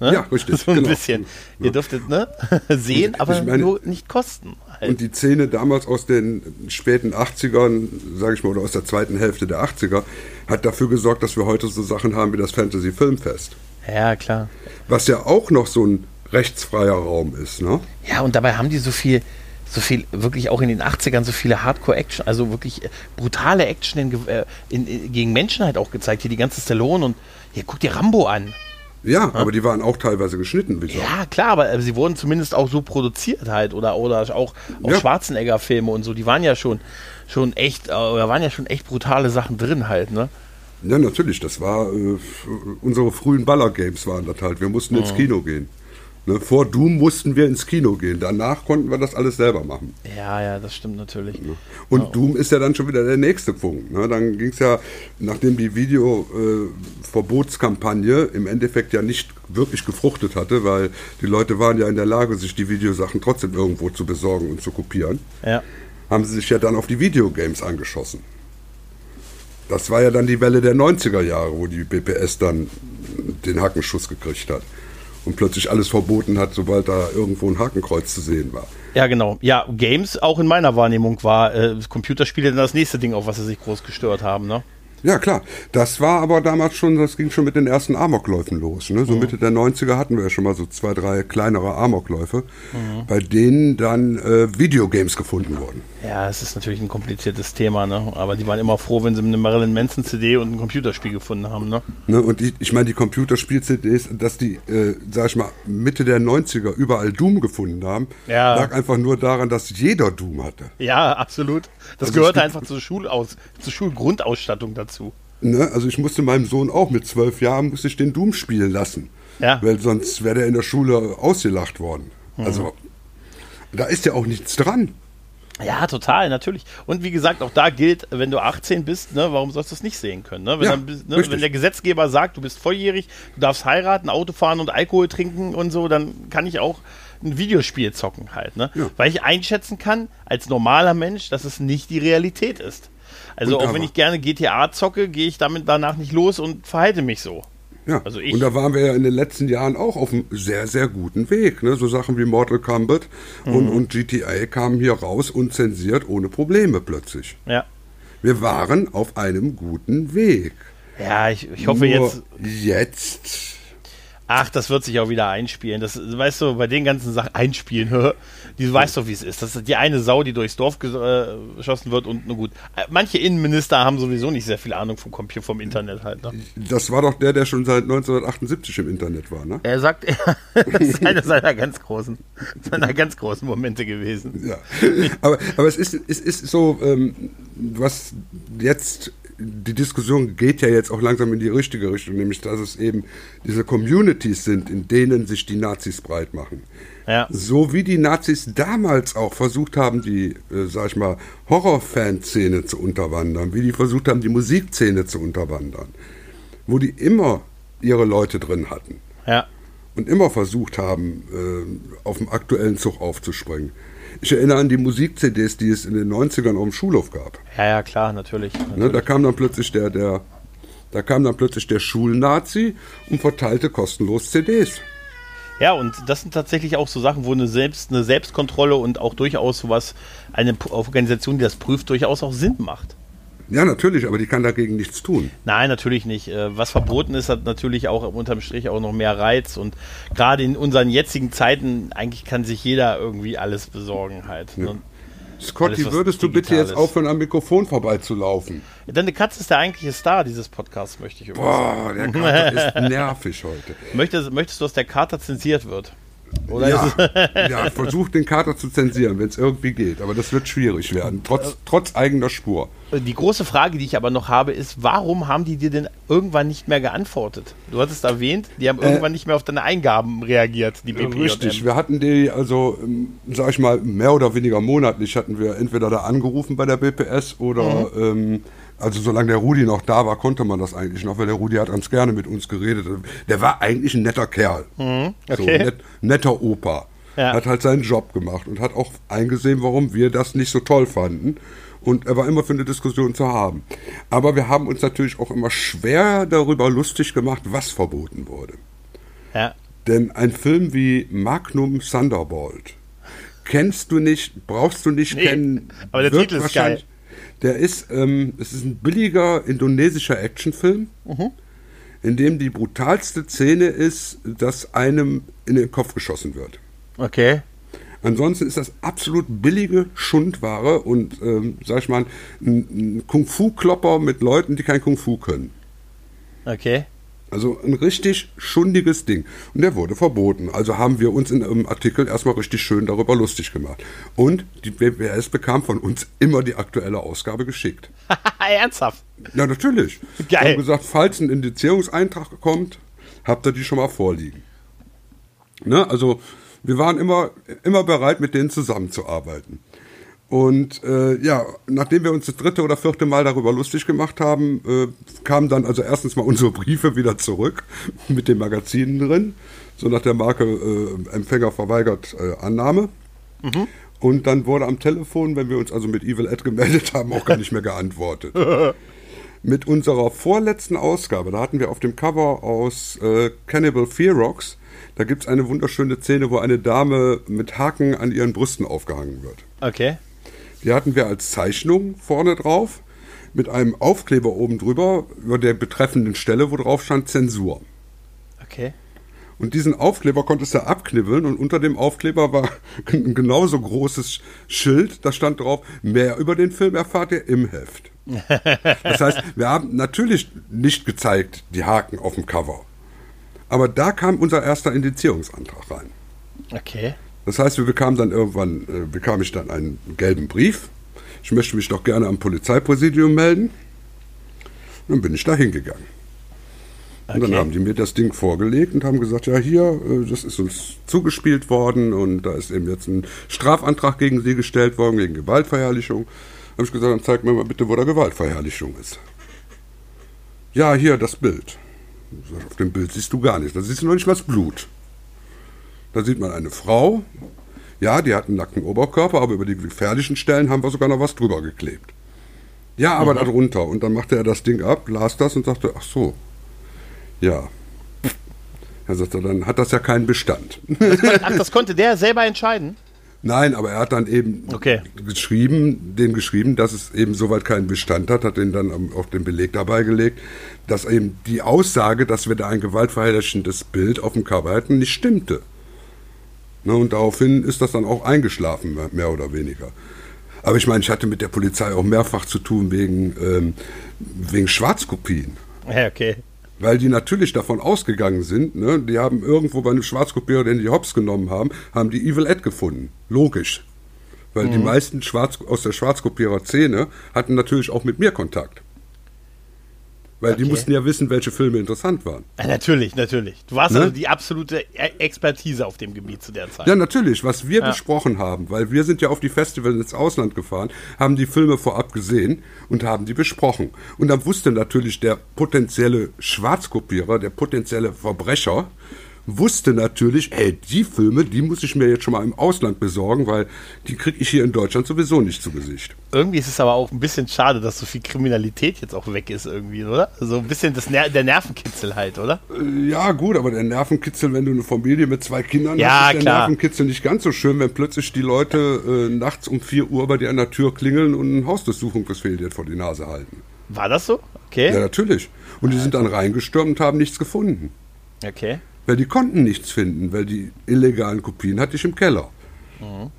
Speaker 2: Ne? Ja, richtig.
Speaker 1: So ein genau. bisschen. Ihr dürftet ne? sehen, aber meine, nur nicht kosten.
Speaker 2: Halt. Und die Szene damals aus den späten 80ern, sage ich mal, oder aus der zweiten Hälfte der 80er, hat dafür gesorgt, dass wir heute so Sachen haben wie das Fantasy Filmfest.
Speaker 1: Ja, klar.
Speaker 2: Was ja auch noch so ein rechtsfreier Raum ist, ne?
Speaker 1: Ja, und dabei haben die so viel, so viel, wirklich auch in den 80ern so viele Hardcore-Action, also wirklich brutale Action in, äh, in, in, gegen Menschen halt auch gezeigt. Hier die ganze Stallone und hier guck dir Rambo an.
Speaker 2: Ja, ja, aber die waren auch teilweise geschnitten,
Speaker 1: wie Ja, klar, aber sie wurden zumindest auch so produziert halt oder, oder auch, auch ja. Schwarzenegger-Filme und so, die waren ja schon, schon echt, äh, oder waren ja schon echt brutale Sachen drin halt, ne?
Speaker 2: Ja, natürlich, das war, äh, unsere frühen Baller-Games waren das halt, wir mussten mhm. ins Kino gehen. Ne, vor Doom mussten wir ins Kino gehen. Danach konnten wir das alles selber machen.
Speaker 1: Ja, ja, das stimmt natürlich. Ne?
Speaker 2: Und ja. Doom ist ja dann schon wieder der nächste Punkt. Ne? Dann ging es ja, nachdem die Videoverbotskampagne äh, im Endeffekt ja nicht wirklich gefruchtet hatte, weil die Leute waren ja in der Lage, sich die Videosachen trotzdem irgendwo zu besorgen und zu kopieren,
Speaker 1: ja.
Speaker 2: haben sie sich ja dann auf die Videogames angeschossen. Das war ja dann die Welle der 90er Jahre, wo die BPS dann den Hackenschuss gekriegt hat und plötzlich alles verboten hat, sobald da irgendwo ein Hakenkreuz zu sehen war.
Speaker 1: Ja, genau. Ja, Games auch in meiner Wahrnehmung war äh, Computerspiele dann das nächste Ding, auf was sie sich groß gestört haben, ne?
Speaker 2: Ja, klar. Das war aber damals schon, das ging schon mit den ersten Amokläufen los. Ne? So mhm. Mitte der 90er hatten wir ja schon mal so zwei, drei kleinere Amokläufe, mhm. bei denen dann äh, Videogames gefunden wurden.
Speaker 1: Ja, es ist natürlich ein kompliziertes Thema, ne? aber die waren immer froh, wenn sie eine Marilyn Manson CD und ein Computerspiel gefunden haben. Ne?
Speaker 2: ne und die, ich meine, die Computerspiel-CDs, dass die, äh, sag ich mal, Mitte der 90er überall Doom gefunden haben, ja. lag einfach nur daran, dass jeder Doom hatte.
Speaker 1: Ja, absolut. Das also gehörte einfach zur, Schulaus zur Schulgrundausstattung dazu.
Speaker 2: Ne? Also ich musste meinem Sohn auch mit zwölf Jahren musste ich den Doom spielen lassen. Ja. Weil sonst wäre der in der Schule ausgelacht worden. Mhm. Also da ist ja auch nichts dran.
Speaker 1: Ja, total, natürlich. Und wie gesagt, auch da gilt, wenn du 18 bist, ne, warum sollst du es nicht sehen können? Ne? Wenn, ja, dann, ne, wenn, der Gesetzgeber sagt, du bist volljährig, du darfst heiraten, Auto fahren und Alkohol trinken und so, dann kann ich auch ein Videospiel zocken halt, ne? Ja. Weil ich einschätzen kann, als normaler Mensch, dass es nicht die Realität ist. Also auch wenn ich gerne GTA zocke, gehe ich damit danach nicht los und verhalte mich so.
Speaker 2: Ja, also und da waren wir ja in den letzten Jahren auch auf einem sehr, sehr guten Weg. Ne? So Sachen wie Mortal Kombat mhm. und, und GTA kamen hier raus unzensiert, ohne Probleme plötzlich.
Speaker 1: Ja.
Speaker 2: Wir waren auf einem guten Weg.
Speaker 1: Ja, ich, ich hoffe
Speaker 2: Nur
Speaker 1: jetzt.
Speaker 2: Jetzt
Speaker 1: Ach, das wird sich auch wieder einspielen. Das, weißt du, bei den ganzen Sachen einspielen, die weißt doch, wie es ist. Das ist die eine Sau, die durchs Dorf äh, geschossen wird und nur gut. Äh, manche Innenminister haben sowieso nicht sehr viel Ahnung vom Computer, vom Internet halt. Ne?
Speaker 2: Das war doch der, der schon seit 1978 im Internet war, ne?
Speaker 1: Er sagt, das ist einer seiner ganz großen, seiner ganz großen Momente gewesen.
Speaker 2: Ja. Aber, aber es ist, es ist so, ähm, was jetzt die Diskussion geht ja jetzt auch langsam in die richtige Richtung, nämlich dass es eben diese Communities sind, in denen sich die Nazis breit machen. Ja. So wie die Nazis damals auch versucht haben, die, äh, sag ich mal, Horrorfanszene zu unterwandern, wie die versucht haben, die Musikszene zu unterwandern, wo die immer ihre Leute drin hatten.
Speaker 1: Ja.
Speaker 2: Und immer versucht haben, äh, auf dem aktuellen Zug aufzuspringen. Ich erinnere an die Musik-CDs, die es in den 90ern auf dem Schulhof gab.
Speaker 1: Ja, ja, klar, natürlich. natürlich.
Speaker 2: Ne, da kam dann plötzlich der, der, da kam dann plötzlich der Schulnazi und verteilte kostenlos CDs.
Speaker 1: Ja, und das sind tatsächlich auch so Sachen, wo eine, Selbst, eine Selbstkontrolle und auch durchaus sowas, eine Organisation, die das prüft, durchaus auch Sinn macht.
Speaker 2: Ja, natürlich, aber die kann dagegen nichts tun.
Speaker 1: Nein, natürlich nicht. Äh, was verboten ist, hat natürlich auch unterm Strich auch noch mehr Reiz. Und gerade in unseren jetzigen Zeiten, eigentlich kann sich jeder irgendwie alles besorgen halt. Ja.
Speaker 2: Scotty, würdest du bitte jetzt aufhören, am Mikrofon vorbeizulaufen?
Speaker 1: Deine Katze ist der eigentliche Star dieses Podcasts, möchte ich
Speaker 2: übrigens Boah, der Kater ist nervig heute.
Speaker 1: Möchtest, möchtest du, dass der Kater zensiert wird?
Speaker 2: Oder ja, ja, versuch den Kater zu zensieren, wenn es irgendwie geht. Aber das wird schwierig werden, trotz, trotz eigener Spur.
Speaker 1: Die große Frage, die ich aber noch habe, ist, warum haben die dir denn irgendwann nicht mehr geantwortet? Du hattest erwähnt, die haben äh, irgendwann nicht mehr auf deine Eingaben reagiert, die
Speaker 2: BPJM. Richtig, wir hatten die, also, ähm, sag ich mal, mehr oder weniger monatlich hatten wir entweder da angerufen bei der BPS oder... Mhm. Ähm, also solange der Rudi noch da war, konnte man das eigentlich noch, weil der Rudi hat ganz gerne mit uns geredet. Der war eigentlich ein netter Kerl. Mhm, okay. so, net, netter Opa. Ja. Hat halt seinen Job gemacht und hat auch eingesehen, warum wir das nicht so toll fanden. Und er war immer für eine Diskussion zu haben. Aber wir haben uns natürlich auch immer schwer darüber lustig gemacht, was verboten wurde. Ja. Denn ein Film wie Magnum Thunderbolt kennst du nicht, brauchst du nicht nee, kennen.
Speaker 1: Aber der Titel ist geil.
Speaker 2: Der ist, ähm, es ist ein billiger indonesischer Actionfilm, mhm. in dem die brutalste Szene ist, dass einem in den Kopf geschossen wird.
Speaker 1: Okay.
Speaker 2: Ansonsten ist das absolut billige Schundware und, ähm, sag ich mal, ein, ein Kung-Fu-Klopper mit Leuten, die kein Kung-Fu können.
Speaker 1: Okay.
Speaker 2: Also ein richtig schundiges Ding. Und der wurde verboten. Also haben wir uns in einem Artikel erstmal richtig schön darüber lustig gemacht. Und die BWS bekam von uns immer die aktuelle Ausgabe geschickt.
Speaker 1: Ernsthaft?
Speaker 2: Ja, natürlich. Geil. Wir haben gesagt, falls ein Indizierungseintrag kommt, habt ihr die schon mal vorliegen. Ne? Also wir waren immer, immer bereit, mit denen zusammenzuarbeiten. Und äh, ja, nachdem wir uns das dritte oder vierte Mal darüber lustig gemacht haben, äh, kamen dann also erstens mal unsere Briefe wieder zurück mit den Magazinen drin, so nach der Marke äh, Empfänger verweigert äh, Annahme. Mhm. Und dann wurde am Telefon, wenn wir uns also mit Evil Ed gemeldet haben, auch gar nicht mehr geantwortet. mit unserer vorletzten Ausgabe, da hatten wir auf dem Cover aus äh, Cannibal Fear Rocks, da gibt es eine wunderschöne Szene, wo eine Dame mit Haken an ihren Brüsten aufgehangen wird.
Speaker 1: Okay.
Speaker 2: Die hatten wir als Zeichnung vorne drauf mit einem Aufkleber oben drüber über der betreffenden Stelle, wo drauf stand Zensur.
Speaker 1: Okay.
Speaker 2: Und diesen Aufkleber konntest du abknibbeln und unter dem Aufkleber war ein genauso großes Schild, da stand drauf, mehr über den Film erfahrt ihr im Heft. Das heißt, wir haben natürlich nicht gezeigt die Haken auf dem Cover. Aber da kam unser erster Indizierungsantrag rein.
Speaker 1: Okay.
Speaker 2: Das heißt, wir bekamen dann irgendwann, äh, bekam ich dann einen gelben Brief. Ich möchte mich doch gerne am Polizeipräsidium melden. dann bin ich da hingegangen. Okay. Und dann haben die mir das Ding vorgelegt und haben gesagt, ja hier, äh, das ist uns zugespielt worden und da ist eben jetzt ein Strafantrag gegen Sie gestellt worden, wegen Gewaltverherrlichung. Da habe ich gesagt, dann zeig mir mal bitte, wo da Gewaltverherrlichung ist. Ja, hier das Bild. Auf dem Bild siehst du gar nichts, da siehst du noch nicht mal das Blut. Da sieht man eine Frau. Ja, die hat einen nackten Oberkörper, aber über die gefährlichen Stellen haben wir sogar noch was drüber geklebt. Ja, aber mhm. darunter. Und dann machte er das Ding ab, las das und sagte, ach so, ja. Er sagte, dann hat das ja keinen Bestand.
Speaker 1: ach, das konnte der selber entscheiden?
Speaker 2: Nein, aber er hat dann eben okay. geschrieben, den geschrieben, dass es eben soweit keinen Bestand hat, hat den dann auf den Beleg dabei gelegt, dass eben die Aussage, dass wir da ein gewaltverherrlichendes Bild auf dem Cover hatten, nicht stimmte. Ne, und daraufhin ist das dann auch eingeschlafen, mehr oder weniger. Aber ich meine, ich hatte mit der Polizei auch mehrfach zu tun wegen, ähm, wegen Schwarzkopien.
Speaker 1: Ja, okay.
Speaker 2: Weil die natürlich davon ausgegangen sind, ne, die haben irgendwo bei einem Schwarzkopierer, den die Hops genommen haben, haben die Evil Ed gefunden. Logisch. Weil mhm. die meisten Schwarz, aus der Schwarzkopierer-Szene hatten natürlich auch mit mir Kontakt. Weil okay. die mussten ja wissen, welche Filme interessant waren.
Speaker 1: Ja, natürlich, natürlich. Du warst ne? also die absolute e- Expertise auf dem Gebiet zu der Zeit.
Speaker 2: Ja, natürlich. Was wir ja. besprochen haben, weil wir sind ja auf die Festivals ins Ausland gefahren, haben die Filme vorab gesehen und haben die besprochen. Und dann wusste natürlich der potenzielle Schwarzkopierer, der potenzielle Verbrecher, wusste natürlich, ey, die Filme, die muss ich mir jetzt schon mal im Ausland besorgen, weil die kriege ich hier in Deutschland sowieso nicht zu Gesicht.
Speaker 1: Irgendwie ist es aber auch ein bisschen schade, dass so viel Kriminalität jetzt auch weg ist irgendwie, oder? So ein bisschen das Ner der Nervenkitzel halt, oder?
Speaker 2: Äh, ja, gut, aber der Nervenkitzel, wenn du eine Familie mit zwei Kindern
Speaker 1: ja,
Speaker 2: hast, ist
Speaker 1: der
Speaker 2: klar. Nervenkitzel nicht ganz so schön, wenn plötzlich die Leute äh, nachts um 4 Uhr bei dir an der Tür klingeln und ein Hausdurchsuchungsbefehl dir vor die Nase halten.
Speaker 1: War das so? Okay.
Speaker 2: Ja, natürlich. Und die sind dann reingestürmt und haben nichts gefunden.
Speaker 1: Okay.
Speaker 2: Weil die konnten nichts finden, weil die illegalen Kopien hatte ich im Keller. Mhm.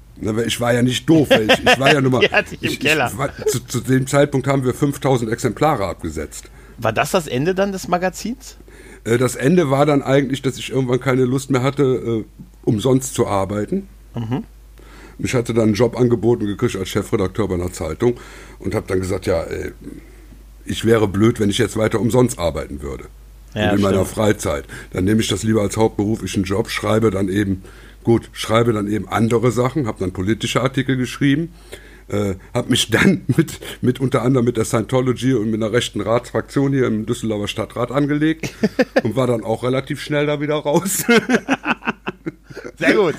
Speaker 2: Ich war ja nicht doof, weil ich, ich war ja nur mal.
Speaker 1: die hatte ich im
Speaker 2: ich,
Speaker 1: Keller.
Speaker 2: Ich war, zu, zu, dem Zeitpunkt haben wir 5000 Exemplare abgesetzt.
Speaker 1: War das das Ende dann des Magazins?
Speaker 2: Äh, das Ende war dann eigentlich, dass ich irgendwann keine Lust mehr hatte, äh, umsonst zu arbeiten. Mhm. Ich hatte dann einen Job angeboten gekriegt als Chefredakteur bei einer Zeitung und habe dann gesagt, ja, ey, ich wäre blöd, wenn ich jetzt weiter umsonst arbeiten würde. Ja, in meiner Freizeit. Dann nehme ich das lieber als hauptberuflichen Job, schreibe dann eben, gut, schreibe dann eben andere Sachen, habe dann politische Artikel geschrieben, äh, habe mich dann mit, mit unter anderem mit der Scientology und mit einer rechten Ratsfraktion hier im Düsseldorfer Stadtrat angelegt und war dann auch relativ schnell da wieder raus.
Speaker 1: Sehr gut.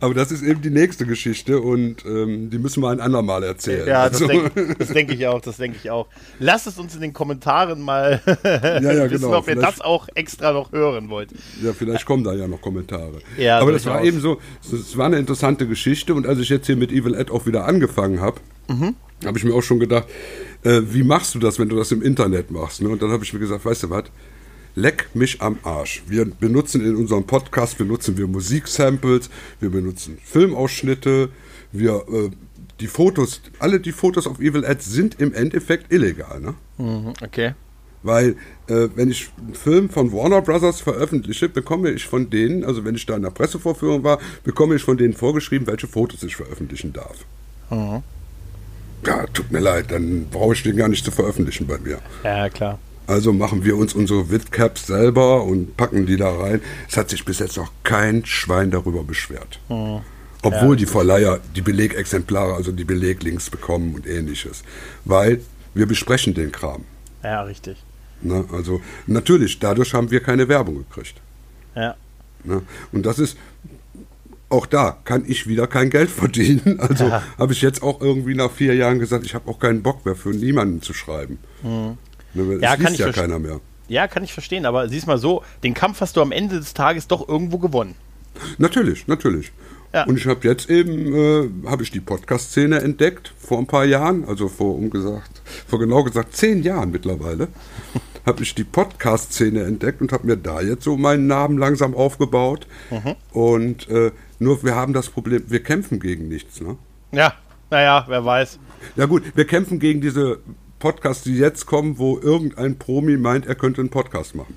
Speaker 2: Aber das ist eben die nächste Geschichte und ähm, die müssen wir ein andermal erzählen.
Speaker 1: Ja, das also. denke denk ich auch, das denke ich auch. Lasst es uns in den Kommentaren mal
Speaker 2: ja, ja, wissen, genau.
Speaker 1: ob ihr das auch extra noch hören wollt.
Speaker 2: Ja, vielleicht kommen da ja noch Kommentare.
Speaker 1: Ja,
Speaker 2: Aber das war eben so, es war eine interessante Geschichte und als ich jetzt hier mit Evil Ed auch wieder angefangen habe, mhm. habe ich mir auch schon gedacht, äh, wie machst du das, wenn du das im Internet machst? Ne? Und dann habe ich mir gesagt, weißt du was? Leck mich am Arsch. Wir benutzen in unserem Podcast benutzen wir Musiksamples, wir benutzen Filmausschnitte, wir äh, die Fotos, alle die Fotos auf Evil Ads sind im Endeffekt illegal, ne?
Speaker 1: Mhm, okay.
Speaker 2: Weil, äh, wenn ich einen Film von Warner Brothers veröffentliche, bekomme ich von denen, also wenn ich da in der Pressevorführung war, bekomme ich von denen vorgeschrieben, welche Fotos ich veröffentlichen darf. Mhm. Ja, tut mir leid, dann brauche ich den gar nicht zu veröffentlichen bei mir.
Speaker 1: Ja, klar.
Speaker 2: Also machen wir uns unsere Witcaps selber und packen die da rein. Es hat sich bis jetzt noch kein Schwein darüber beschwert. Hm. Obwohl ja. die Verleiher die Belegexemplare, also die Beleglinks bekommen und ähnliches. Weil wir besprechen den Kram.
Speaker 1: Ja, richtig.
Speaker 2: Na, also natürlich, dadurch haben wir keine Werbung gekriegt.
Speaker 1: Ja.
Speaker 2: Na, und das ist, auch da kann ich wieder kein Geld verdienen. Also ja. habe ich jetzt auch irgendwie nach vier Jahren gesagt, ich habe auch keinen Bock mehr für niemanden zu schreiben. Mhm.
Speaker 1: Ne, ja, kann ich ja keiner mehr. Ja, kann ich verstehen, aber siehst mal so, den Kampf hast du am Ende des Tages doch irgendwo gewonnen.
Speaker 2: Natürlich, natürlich. Ja. Und ich habe jetzt eben, äh, habe ich die Podcast-Szene entdeckt, vor ein paar Jahren, also vor umgesagt, vor genau gesagt zehn Jahren mittlerweile, habe ich die Podcast-Szene entdeckt und habe mir da jetzt so meinen Namen langsam aufgebaut. Mhm. Und äh, nur wir haben das Problem, wir kämpfen gegen nichts, ne?
Speaker 1: Ja, naja, wer weiß.
Speaker 2: Ja gut, wir kämpfen gegen diese Podcasts, die jetzt kommen, wo irgendein Promi meint, er könnte einen Podcast machen.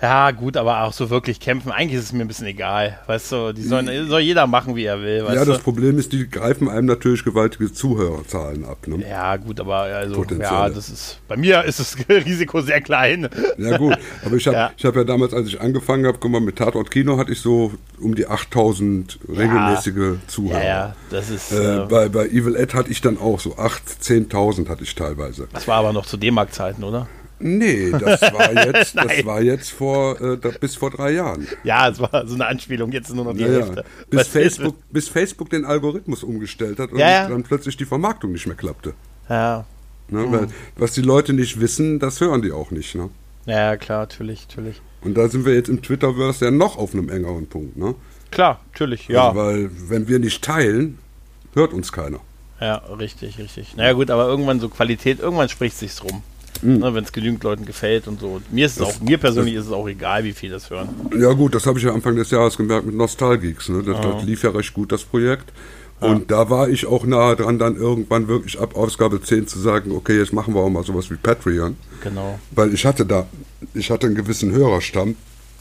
Speaker 1: Ja, gut, aber auch so wirklich kämpfen, eigentlich ist es mir ein bisschen egal. Weißt du, die sollen, soll jeder machen, wie er will.
Speaker 2: ja, das Problem ist, die greifen einem natürlich gewaltige Zuhörerzahlen ab. Ne?
Speaker 1: Ja, gut, aber also, ja, das ist, bei mir ist das Risiko sehr klein.
Speaker 2: Ja, gut, aber ich habe ja. hab ja damals, als ich angefangen habe, guck mal, mit Tatort Kino hatte ich so um die 8000 regelmäßige ja. Zuhörer. Ja,
Speaker 1: ja, das ist.
Speaker 2: Äh, äh, bei, bei Evil Ed hatte ich dann auch so 8.000, 10.000 hatte ich teilweise.
Speaker 1: Das war aber noch zu D-Mark-Zeiten, oder?
Speaker 2: Nee, das war jetzt, das war jetzt vor äh, bis vor drei Jahren.
Speaker 1: Ja, es war so eine Anspielung, jetzt nur noch die
Speaker 2: ja, Hälfte. Bis Facebook, bis Facebook den Algorithmus umgestellt hat und ja, dann plötzlich die Vermarktung nicht mehr klappte.
Speaker 1: Ja.
Speaker 2: Ne, mhm. weil, was die Leute nicht wissen, das hören die auch nicht. Ne?
Speaker 1: Ja, klar, natürlich, natürlich.
Speaker 2: Und da sind wir jetzt im Twitterverse ja noch auf einem engeren Punkt. Ne?
Speaker 1: Klar, natürlich, ja.
Speaker 2: Also, weil wenn wir nicht teilen, hört uns keiner.
Speaker 1: Ja, richtig, richtig. Naja gut, aber irgendwann so Qualität, irgendwann spricht sich's rum. Mhm. Ne, Wenn es genügend Leuten gefällt und so. Mir ist es auch, mir persönlich ist es auch egal, wie viel das hören.
Speaker 2: Ja gut, das habe ich ja Anfang des Jahres gemerkt mit Nostalgeeks. Ne? Das, das lief ja recht gut, das Projekt. Und ja. da war ich auch nahe dran, dann irgendwann wirklich ab Ausgabe 10 zu sagen, okay, jetzt machen wir auch mal sowas wie Patreon.
Speaker 1: Genau.
Speaker 2: Weil ich hatte da, ich hatte einen gewissen Hörerstamm,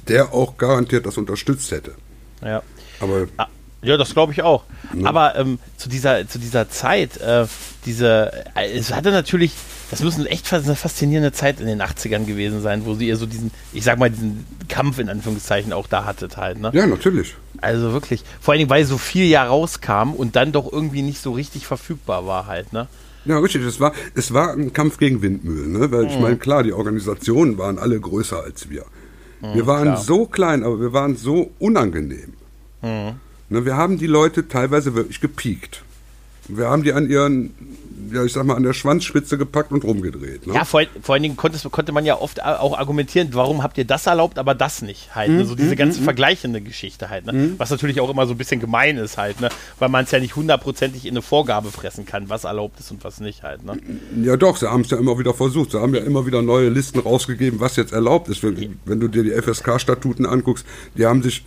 Speaker 2: der auch garantiert das unterstützt hätte.
Speaker 1: Ja.
Speaker 2: Aber
Speaker 1: ah, ja, das glaube ich auch. Ja. Aber ähm, zu, dieser, zu dieser Zeit, äh, diese, äh, es hatte natürlich, das muss eine echt eine faszinierende Zeit in den 80ern gewesen sein, wo sie ihr so diesen, ich sag mal, diesen Kampf in Anführungszeichen auch da hattet halt, ne?
Speaker 2: Ja, natürlich.
Speaker 1: Also wirklich. Vor allen Dingen, weil so viel ja rauskam und dann doch irgendwie nicht so richtig verfügbar war halt, ne?
Speaker 2: Ja, richtig. Es war, es war ein Kampf gegen Windmühlen, ne? Weil mhm. ich meine, klar, die Organisationen waren alle größer als wir. Mhm, wir waren klar. so klein, aber wir waren so unangenehm. Mhm. Ne, wir haben die Leute teilweise wirklich gepiekt. Wir haben die an ihren ja, ich sag mal, an der Schwanzspitze gepackt und rumgedreht.
Speaker 1: Ne? Ja, vor, vor allen Dingen konnte, man ja oft auch argumentieren, warum habt ihr das erlaubt, aber das nicht halt. Mhm. Ne? So diese mhm, ganze mhm. vergleichende Geschichte halt. Ne? Mhm. Was natürlich auch immer so ein bisschen gemein ist halt, ne? weil man es ja nicht hundertprozentig in eine Vorgabe fressen kann, was erlaubt ist und was nicht halt. Ne?
Speaker 2: Ja doch, sie haben es ja immer wieder versucht. Sie haben ja immer wieder neue Listen rausgegeben, was jetzt erlaubt ist. Wenn, wenn du dir die FSK-Statuten anguckst, die haben sich,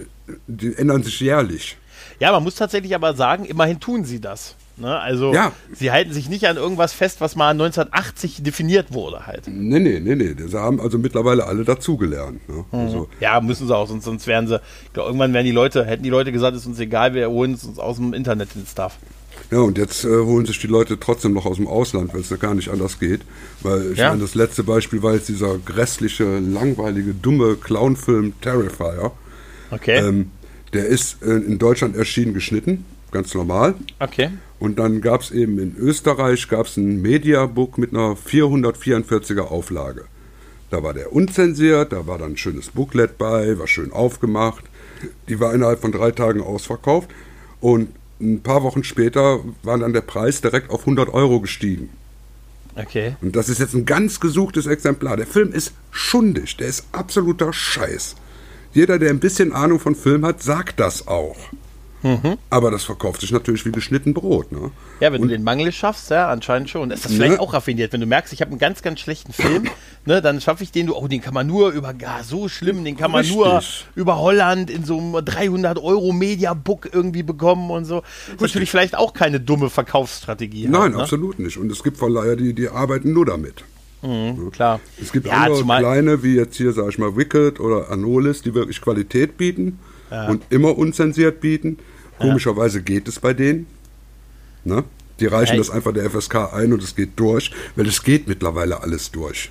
Speaker 2: die ändern sich jährlich.
Speaker 1: Ja, man muss tatsächlich aber sagen, immerhin tun sie das. Ne? Also ja. sie halten sich nicht an irgendwas fest, was mal 1980 definiert wurde halt.
Speaker 2: Nee, nee, nee, nee. Sie haben also mittlerweile alle dazugelernt. Ne?
Speaker 1: Mhm. Also ja, müssen sie auch, sonst, sonst wären sie, ich glaube, irgendwann wären die Leute, hätten die Leute gesagt, ist uns egal, wir holen es uns aus dem Internet den Stuff.
Speaker 2: Ja, und jetzt äh, holen sich die Leute trotzdem noch aus dem Ausland, weil es ja gar nicht anders geht. Weil ich ja. meine, das letzte Beispiel war jetzt dieser grässliche, langweilige, dumme Clownfilm Terrifier.
Speaker 1: Okay. Ähm,
Speaker 2: der ist äh, in Deutschland erschienen geschnitten, ganz normal.
Speaker 1: Okay.
Speaker 2: Und dann gab es eben in Österreich gab's ein Mediabook mit einer 444er Auflage. Da war der unzensiert, da war dann ein schönes Booklet bei, war schön aufgemacht. Die war innerhalb von drei Tagen ausverkauft. Und ein paar Wochen später war dann der Preis direkt auf 100 Euro gestiegen.
Speaker 1: Okay.
Speaker 2: Und das ist jetzt ein ganz gesuchtes Exemplar. Der Film ist schundig, der ist absoluter Scheiß. Jeder, der ein bisschen Ahnung von Film hat, sagt das auch. Mhm. Aber das verkauft sich natürlich wie geschnitten Brot. Ne?
Speaker 1: Ja, wenn und, du den Mangel schaffst, ja, anscheinend schon. Ist das vielleicht ne? auch raffiniert, wenn du merkst, ich habe einen ganz, ganz schlechten Film, ne, dann schaffe ich den, du, oh, den kann man nur über, ja, so schlimm, den kann man Richtig. nur über Holland in so einem 300 Euro Mediabook irgendwie bekommen und so. Das ist natürlich vielleicht auch keine dumme Verkaufsstrategie.
Speaker 2: Nein, halt, ne? absolut nicht. Und es gibt Verleiher, die, die arbeiten nur damit.
Speaker 1: Mhm. Klar.
Speaker 2: Es gibt ja, andere kleine, wie jetzt hier, sag ich mal, Wicked oder Anolis, die wirklich Qualität bieten ja. und immer unzensiert bieten. Komischerweise geht es bei denen. Ne? Die reichen das einfach der FSK ein und es geht durch, weil es geht mittlerweile alles durch.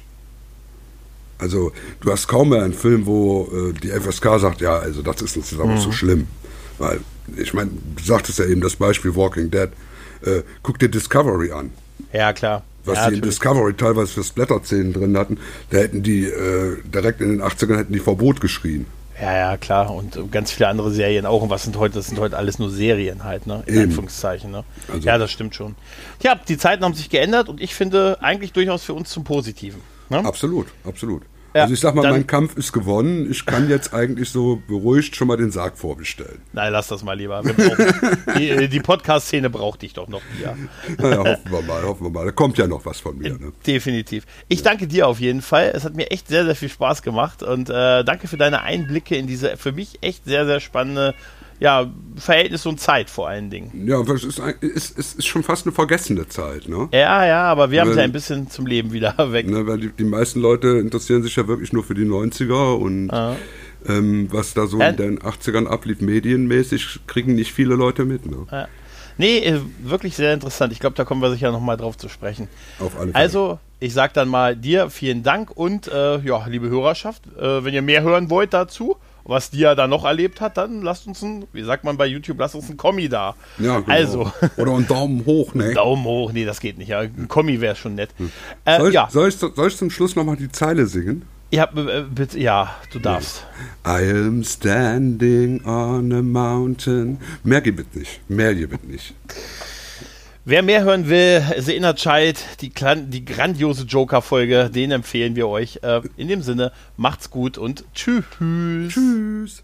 Speaker 2: Also du hast kaum mehr einen Film, wo äh, die FSK sagt, ja, also das ist uns aber mhm. so schlimm. Weil, ich meine, du sagtest ja eben das Beispiel Walking Dead. Äh, guck dir Discovery an.
Speaker 1: Ja, klar.
Speaker 2: Was
Speaker 1: ja,
Speaker 2: die in Discovery teilweise für Splatter-Szenen drin hatten, da hätten die äh, direkt in den 80ern hätten die Verbot geschrien.
Speaker 1: Ja, ja, klar. Und ganz viele andere Serien auch. Und was sind heute? Das sind heute alles nur Serien halt, ne? In Eben. Anführungszeichen, ne? Also. Ja, das stimmt schon. Ja, die Zeiten haben sich geändert und ich finde eigentlich durchaus für uns zum Positiven.
Speaker 2: Ne? Absolut, absolut. Ja, also ich sag mal, mein Kampf ist gewonnen. Ich kann jetzt eigentlich so beruhigt schon mal den Sarg vorbestellen.
Speaker 1: Nein, lass das mal lieber. die, äh, die Podcast-Szene braucht dich doch noch. Ja.
Speaker 2: Naja, hoffen wir mal, hoffen wir mal. Da kommt ja noch was von mir. Ne?
Speaker 1: Definitiv. Ich danke dir auf jeden Fall. Es hat mir echt sehr, sehr viel Spaß gemacht und äh, danke für deine Einblicke in diese für mich echt sehr, sehr spannende ja, Verhältnis und Zeit vor allen Dingen.
Speaker 2: Ja, es ist, ist, ist, schon fast eine vergessene Zeit, ne?
Speaker 1: Ja, ja, aber wir haben sie ein bisschen zum Leben wieder weg.
Speaker 2: Ne, weil die, die, meisten Leute interessieren sich ja wirklich nur für die 90er und ah. ähm, was da so ja. in den 80ern ablief, medienmäßig, kriegen nicht viele Leute mit, ne? Ja.
Speaker 1: Nee, äh, wirklich sehr interessant. Ich glaube, da kommen wir sicher nochmal drauf zu sprechen.
Speaker 2: Auf alle Fälle.
Speaker 1: Also, ich sage dann mal dir vielen Dank und äh, ja, liebe Hörerschaft, äh, wenn ihr mehr hören wollt dazu, was die ja da noch erlebt hat, dann lasst uns ein, wie sagt man bei YouTube, lasst uns ein Kommi da.
Speaker 2: Ja, genau.
Speaker 1: Also.
Speaker 2: Oder einen Daumen hoch, ne?
Speaker 1: Daumen hoch, nee, das geht nicht. Ja. Ein Kommi wäre schon nett. Hm.
Speaker 2: Äh, soll, ich, ja. soll, ich, soll ich zum Schluss nochmal die Zeile singen?
Speaker 1: Ja, bitte, ja, du darfst.
Speaker 2: I am standing on a mountain. Mehr gibt es nicht. Mehr gibt es nicht.
Speaker 1: Wer mehr hören will, The Inner Child, die, die grandiose Joker-Folge, den empfehlen wir euch. Äh, in dem Sinne, macht's gut und tschüss.
Speaker 2: Tschüss.